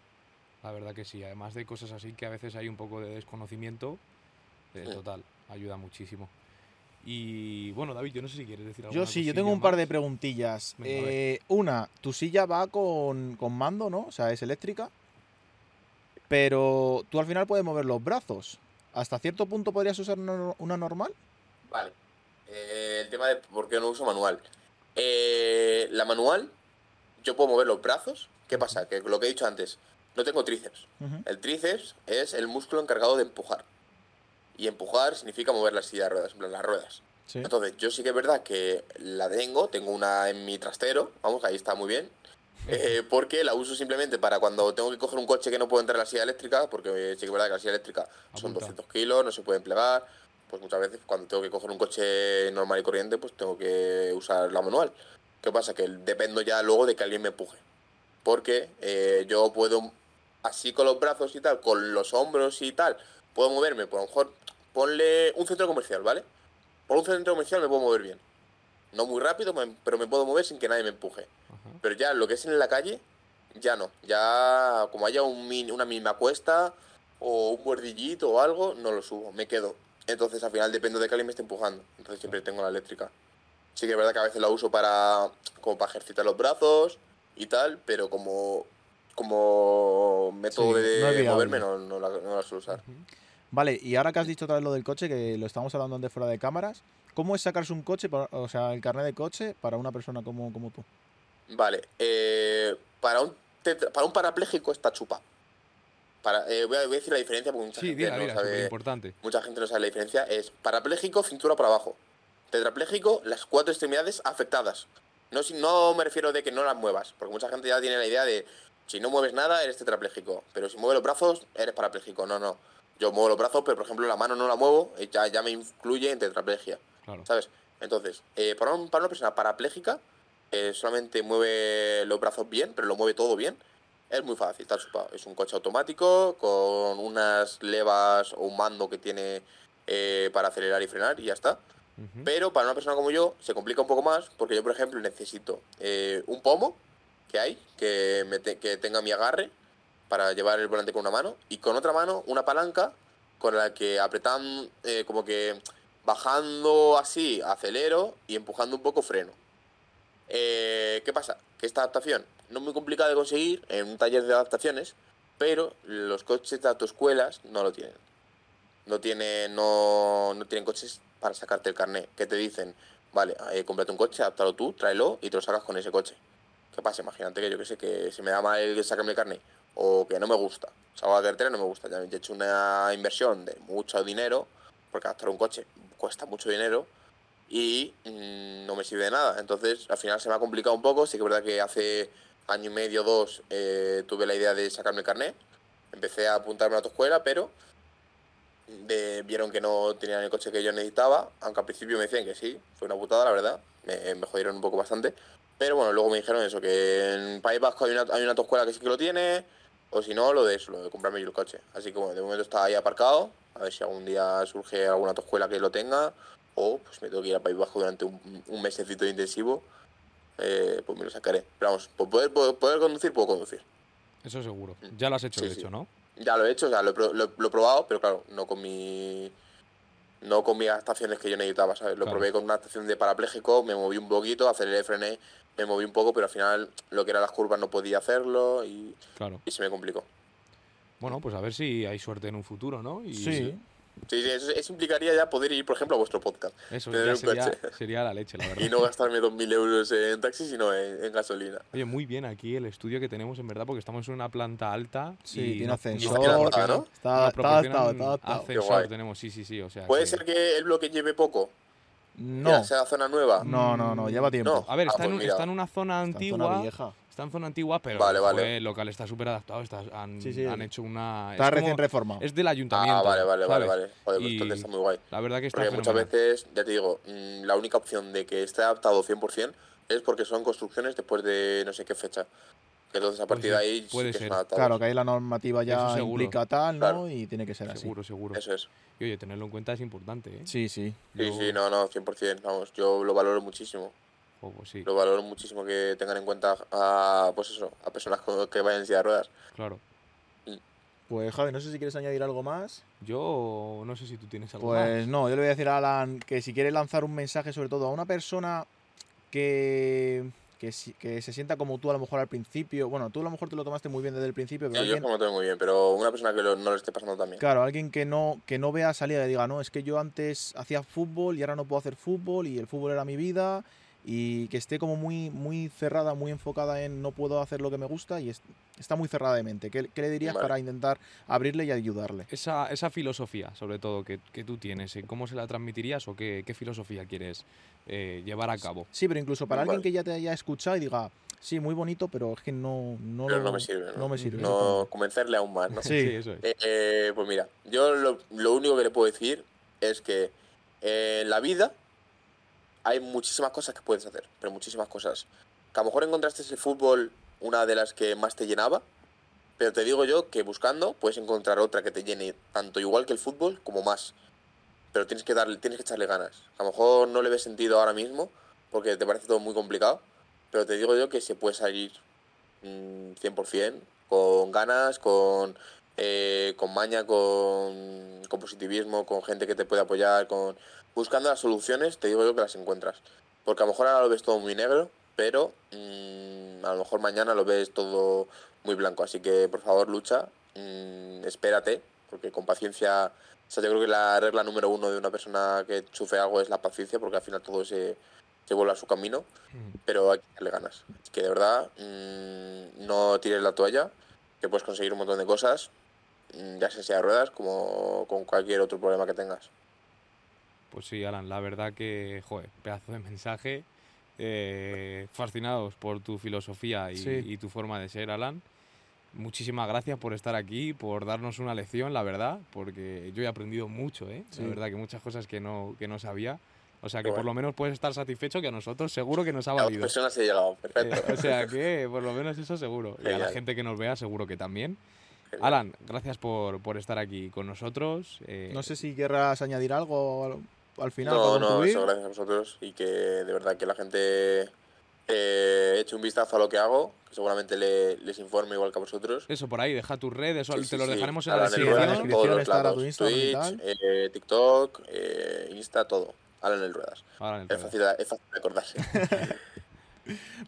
La verdad que sí. Además de cosas así que a veces hay un poco de desconocimiento, eh, total, ayuda muchísimo. Y bueno, David, yo no sé si quieres decir algo. Yo sí, yo tengo un par de preguntillas. Venga. Eh, una, tu silla va con, con mando, ¿no? O sea, es eléctrica. Pero tú al final puedes mover los brazos. ¿Hasta cierto punto podrías usar una, una normal? Vale. Eh, el tema de por qué no uso manual. Eh, la manual, yo puedo mover los brazos. ¿Qué pasa? Que lo que he dicho antes, no tengo tríceps. El tríceps es el músculo encargado de empujar. Y empujar significa mover la silla de ruedas, en plan las ruedas. Sí. Entonces, yo sí que es verdad que la tengo, tengo una en mi trastero, vamos, ahí está muy bien. eh, porque la uso simplemente para cuando tengo que coger un coche que no puedo entrar en la silla eléctrica, porque sí que es verdad que la silla eléctrica son Apunta. 200 kilos, no se pueden plegar. Pues muchas veces cuando tengo que coger un coche normal y corriente, pues tengo que usar la manual. ¿Qué pasa? Que dependo ya luego de que alguien me empuje. Porque eh, yo puedo, así con los brazos y tal, con los hombros y tal, puedo moverme, por lo mejor, ponle un centro comercial, ¿vale? Por un centro comercial me puedo mover bien. No muy rápido, pero me puedo mover sin que nadie me empuje. Ajá. Pero ya lo que es en la calle, ya no. Ya como haya un min- una mínima cuesta o un bordillito o algo, no lo subo, me quedo. Entonces al final dependo de que alguien me esté empujando. Entonces siempre tengo la eléctrica. Sí que es verdad que a veces la uso para como para ejercitar los brazos y tal, pero como como método Sí, de no moverme no, no la, no la suelo usar. Vale, y ahora que has dicho otra vez lo del coche, que lo estamos hablando antes fuera de cámaras, ¿cómo es sacarse un coche, para- o sea, el carnet de coche para una persona como, como tú? Vale, eh, para un tetra- para un parapléjico está chupa. Para, eh, voy, a, voy a decir la diferencia porque mucha Sí, gente dila, no dila, sabe. importante. mucha gente no sabe la diferencia, es parapléjico, cintura para abajo. Tetrapléjico, las cuatro extremidades afectadas. No, no me refiero de que no las muevas, porque mucha gente ya tiene la idea de si no mueves nada, eres tetrapléjico. Pero si mueves los brazos, eres parapléjico. No, no. Yo muevo los brazos, pero por ejemplo la mano no la muevo, y ya, ya me incluye en tetraplegia. Claro. ¿Sabes? Entonces, eh, para, un- para una persona parapléjica, eh, solamente mueve los brazos bien, pero lo mueve todo bien. Es muy fácil, está chupado. Es un coche automático con unas levas o un mando que tiene eh, para acelerar y frenar y ya está. Pero para una persona como yo se complica un poco más porque yo, por ejemplo, necesito eh, un pomo que hay que, me que tenga mi agarre para llevar el volante con una mano y con otra mano una palanca con la que apretando, eh, como que bajando así, acelero y empujando un poco freno. Eh, ¿Qué pasa? Que esta adaptación no es muy complicada de conseguir en un taller de adaptaciones, pero los coches de autoescuelas no lo tienen. No tienen, no, no tienen coches para sacarte el carnet. Que te dicen, vale, eh, cómprate un coche, adaptalo tú, tráelo y te lo sacas con ese coche. ¿Qué pasa? Imagínate que yo que sé, que se me da mal sacarme el carnet o que no me gusta. Salgo a la carretera no me gusta. Ya he hecho una inversión de mucho dinero, porque adaptar un coche cuesta mucho dinero y mm, no me sirve de nada. Entonces, al final se me ha complicado un poco. Sí que es verdad que hace año y medio, dos, eh, tuve la idea de sacarme el carnet. Empecé a apuntarme a tu escuela, pero vieron que no tenían el coche que yo necesitaba, aunque al principio me decían que sí, fue una putada, la verdad, me jodieron un poco bastante. Pero bueno, luego me dijeron eso, que en País Vasco hay una, hay una autoescuela que sí que lo tiene, o si no, lo de eso, lo de comprarme yo el coche. Así que bueno, de momento está ahí aparcado, a ver si algún día surge alguna autoescuela que lo tenga, o pues me tengo que ir a País Vasco durante un, un mesecito intensivo, eh, pues me lo sacaré. Pero vamos, por poder, poder, poder conducir, puedo conducir. Eso seguro. Ya lo has hecho, Sí, de sí. hecho, ¿no? Ya lo he hecho, o sea, lo he, lo, lo he probado, pero claro, no con mi. No con mis adaptaciones que yo necesitaba, ¿sabes? Lo Claro. probé con una adaptación de parapléjico, me moví un poquito, aceleré, frené, me moví un poco, pero al final lo que eran las curvas no podía hacerlo y, Claro. y se me complicó. Bueno, pues a ver si hay suerte en un futuro, ¿no? Y Sí. Sí, sí, eso, eso implicaría ya poder ir, por ejemplo, a vuestro podcast Eso Tener ya un sería, coche. sería la leche, la verdad. y no gastarme 2.000 euros en taxi, sino en, en gasolina. Oye, muy bien aquí el estudio que tenemos, en verdad, porque estamos en una planta alta. Sí, y tiene no- ascensor. alta, ¿no? Está, está está. Ascensor tenemos, sí, sí, sí. O sea, ¿Puede que- ser que el bloque lleve poco? No, Ya sea zona nueva. no, no, no, lleva tiempo. No. A ver, Ah, está, en, pues mira. está en una zona Está en antigua. zona vieja. Está en zona antigua, pero Vale, vale. joder, el local está súper adaptado. está- han, Sí, sí. han hecho una. Está es recién como- reformado. Es del ayuntamiento. Ah, vale, vale, vale, ¿sabes? vale. Joder, pues entonces está muy guay. La verdad que está Porque muchas veces, ya te digo, mm, la única opción de que esté adaptado 100% es porque son construcciones después de no sé qué fecha. Que entonces a Pues partir de ahí puede sí ser. Claro, que ahí la normativa ya seguro. implica tal, ¿no? Claro. Y tiene que ser así. Seguro, seguro. Eso es. Y oye, tenerlo en cuenta es importante, ¿eh? Sí, sí. Sí, Yo- sí, no, no, 100%. Vamos, yo lo valoro muchísimo. jo, pues sí, Lo valoro muchísimo que tengan en cuenta a, pues eso, a personas que vayan en silla de ruedas. claro. Pues Javi, no sé si quieres añadir algo más. Yo no sé si tú tienes algo Pues más. no, yo le voy a decir a Alan que si quiere lanzar un mensaje sobre todo a una persona que, que, que se sienta como tú a lo mejor al principio, bueno, tú a lo mejor te lo tomaste muy bien desde el principio, pero Sí, yo alguien, me lo tengo muy bien, pero una persona que lo- no lo esté pasando también. claro, alguien que no, que no vea salida y diga, no, es que yo antes hacía fútbol y ahora no puedo hacer fútbol y el fútbol era mi vida y que esté como muy, muy cerrada, muy enfocada en no puedo hacer lo que me gusta y es- está muy cerrada de mente. ¿Qué, qué le dirías Vale. para intentar abrirle y ayudarle? Esa, esa filosofía, sobre todo, que, que tú tienes, ¿eh? ¿cómo se la transmitirías o qué, qué filosofía quieres eh, llevar a cabo? Sí, pero incluso para alguien que ya te haya escuchado y diga, sí, muy bonito, pero es que no, no, pero lo- no me sirve. No, no me sirve. No exactamente. convencerle aún más, ¿no? Sí. eso es. Eh, eh, pues mira, yo lo, lo único que le puedo decir es que eh, en la vida hay muchísimas cosas que puedes hacer, pero muchísimas cosas. Que a lo mejor encontraste el fútbol una de las que más te llenaba, pero te digo yo que buscando puedes encontrar otra que te llene tanto igual que el fútbol como más. Pero tienes que darle, tienes que echarle ganas. A lo mejor no le ves sentido ahora mismo porque te parece todo muy complicado, pero te digo yo que se puede salir mm, 100% con ganas, con eh, con maña, con, con positivismo, con gente que te puede apoyar, con buscando las soluciones, te digo yo que las encuentras. Porque a lo mejor ahora lo ves todo muy negro, pero mm, a lo mejor mañana lo ves todo muy blanco. Así que por favor lucha, mm, espérate, porque con paciencia, o sea, yo creo que la regla número uno de una persona que sufre algo es la paciencia, porque al final todo se, se vuelve a su camino Mm. pero hay que darle ganas. Así que de verdad, mm, no tires la toalla, que puedes conseguir un montón de cosas, ya sea de ruedas como con cualquier otro problema que tengas. Pues sí, Alan, la verdad que, joder, pedazo de mensaje. eh, fascinados por tu filosofía y, Sí. y tu forma de ser, Alan. Muchísimas gracias por estar aquí, por darnos una lección, la verdad, porque yo he aprendido mucho, ¿eh? Sí. La verdad que muchas cosas que no, que no sabía. O sea que por bueno. lo menos puedes estar satisfecho que a nosotros seguro que nos ha A valido. personas he llegado, perfecto. Eh, o sea que por lo menos eso seguro. Y a la gente que nos vea seguro que también. Genial. Alan, gracias por, por estar aquí con nosotros. eh, No sé si querrás añadir algo al, al final No, no, eso gracias a vosotros y que de verdad que la gente eh, eche un vistazo a lo que hago, que seguramente le- les informe igual que a vosotros. Eso por ahí, deja tus redes, Sí, te sí, los sí. dejaremos en Alan la el Sí, Ruedas, en la descripción. todos los lados, Twitch, tal. eh, TikTok, eh, Insta, todo. Alan el Ruedas. Alan, Es entonces. fácil, es fácil de acordarse.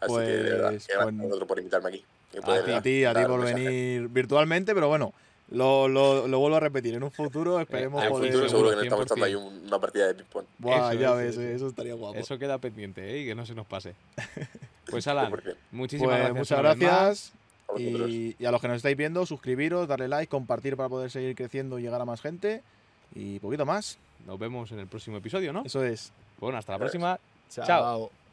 Así que de verdad, Pues, gracias a vosotros por invitarme aquí. Y A ti, a ti, por un mensaje. venir virtualmente, pero bueno, lo, lo, lo vuelvo a repetir. En un futuro esperemos en poder. futuro seguro que nos estamos echando ahí 100%. un- una partida de ping-pong. Buah, Eso ya es, ves, eso eh, es. eso estaría guapo. Eso queda pendiente, ¿eh? Y que no se nos pase. Pues Alan, 100%. muchísimas Pues gracias. muchas gracias. Y, y a los que nos estáis viendo, suscribiros, darle like, compartir para poder seguir creciendo y llegar a más gente. Y poquito más. Nos vemos en el próximo episodio, ¿no? Eso es. Bueno, hasta la Eso es. próxima. Chao. Chao.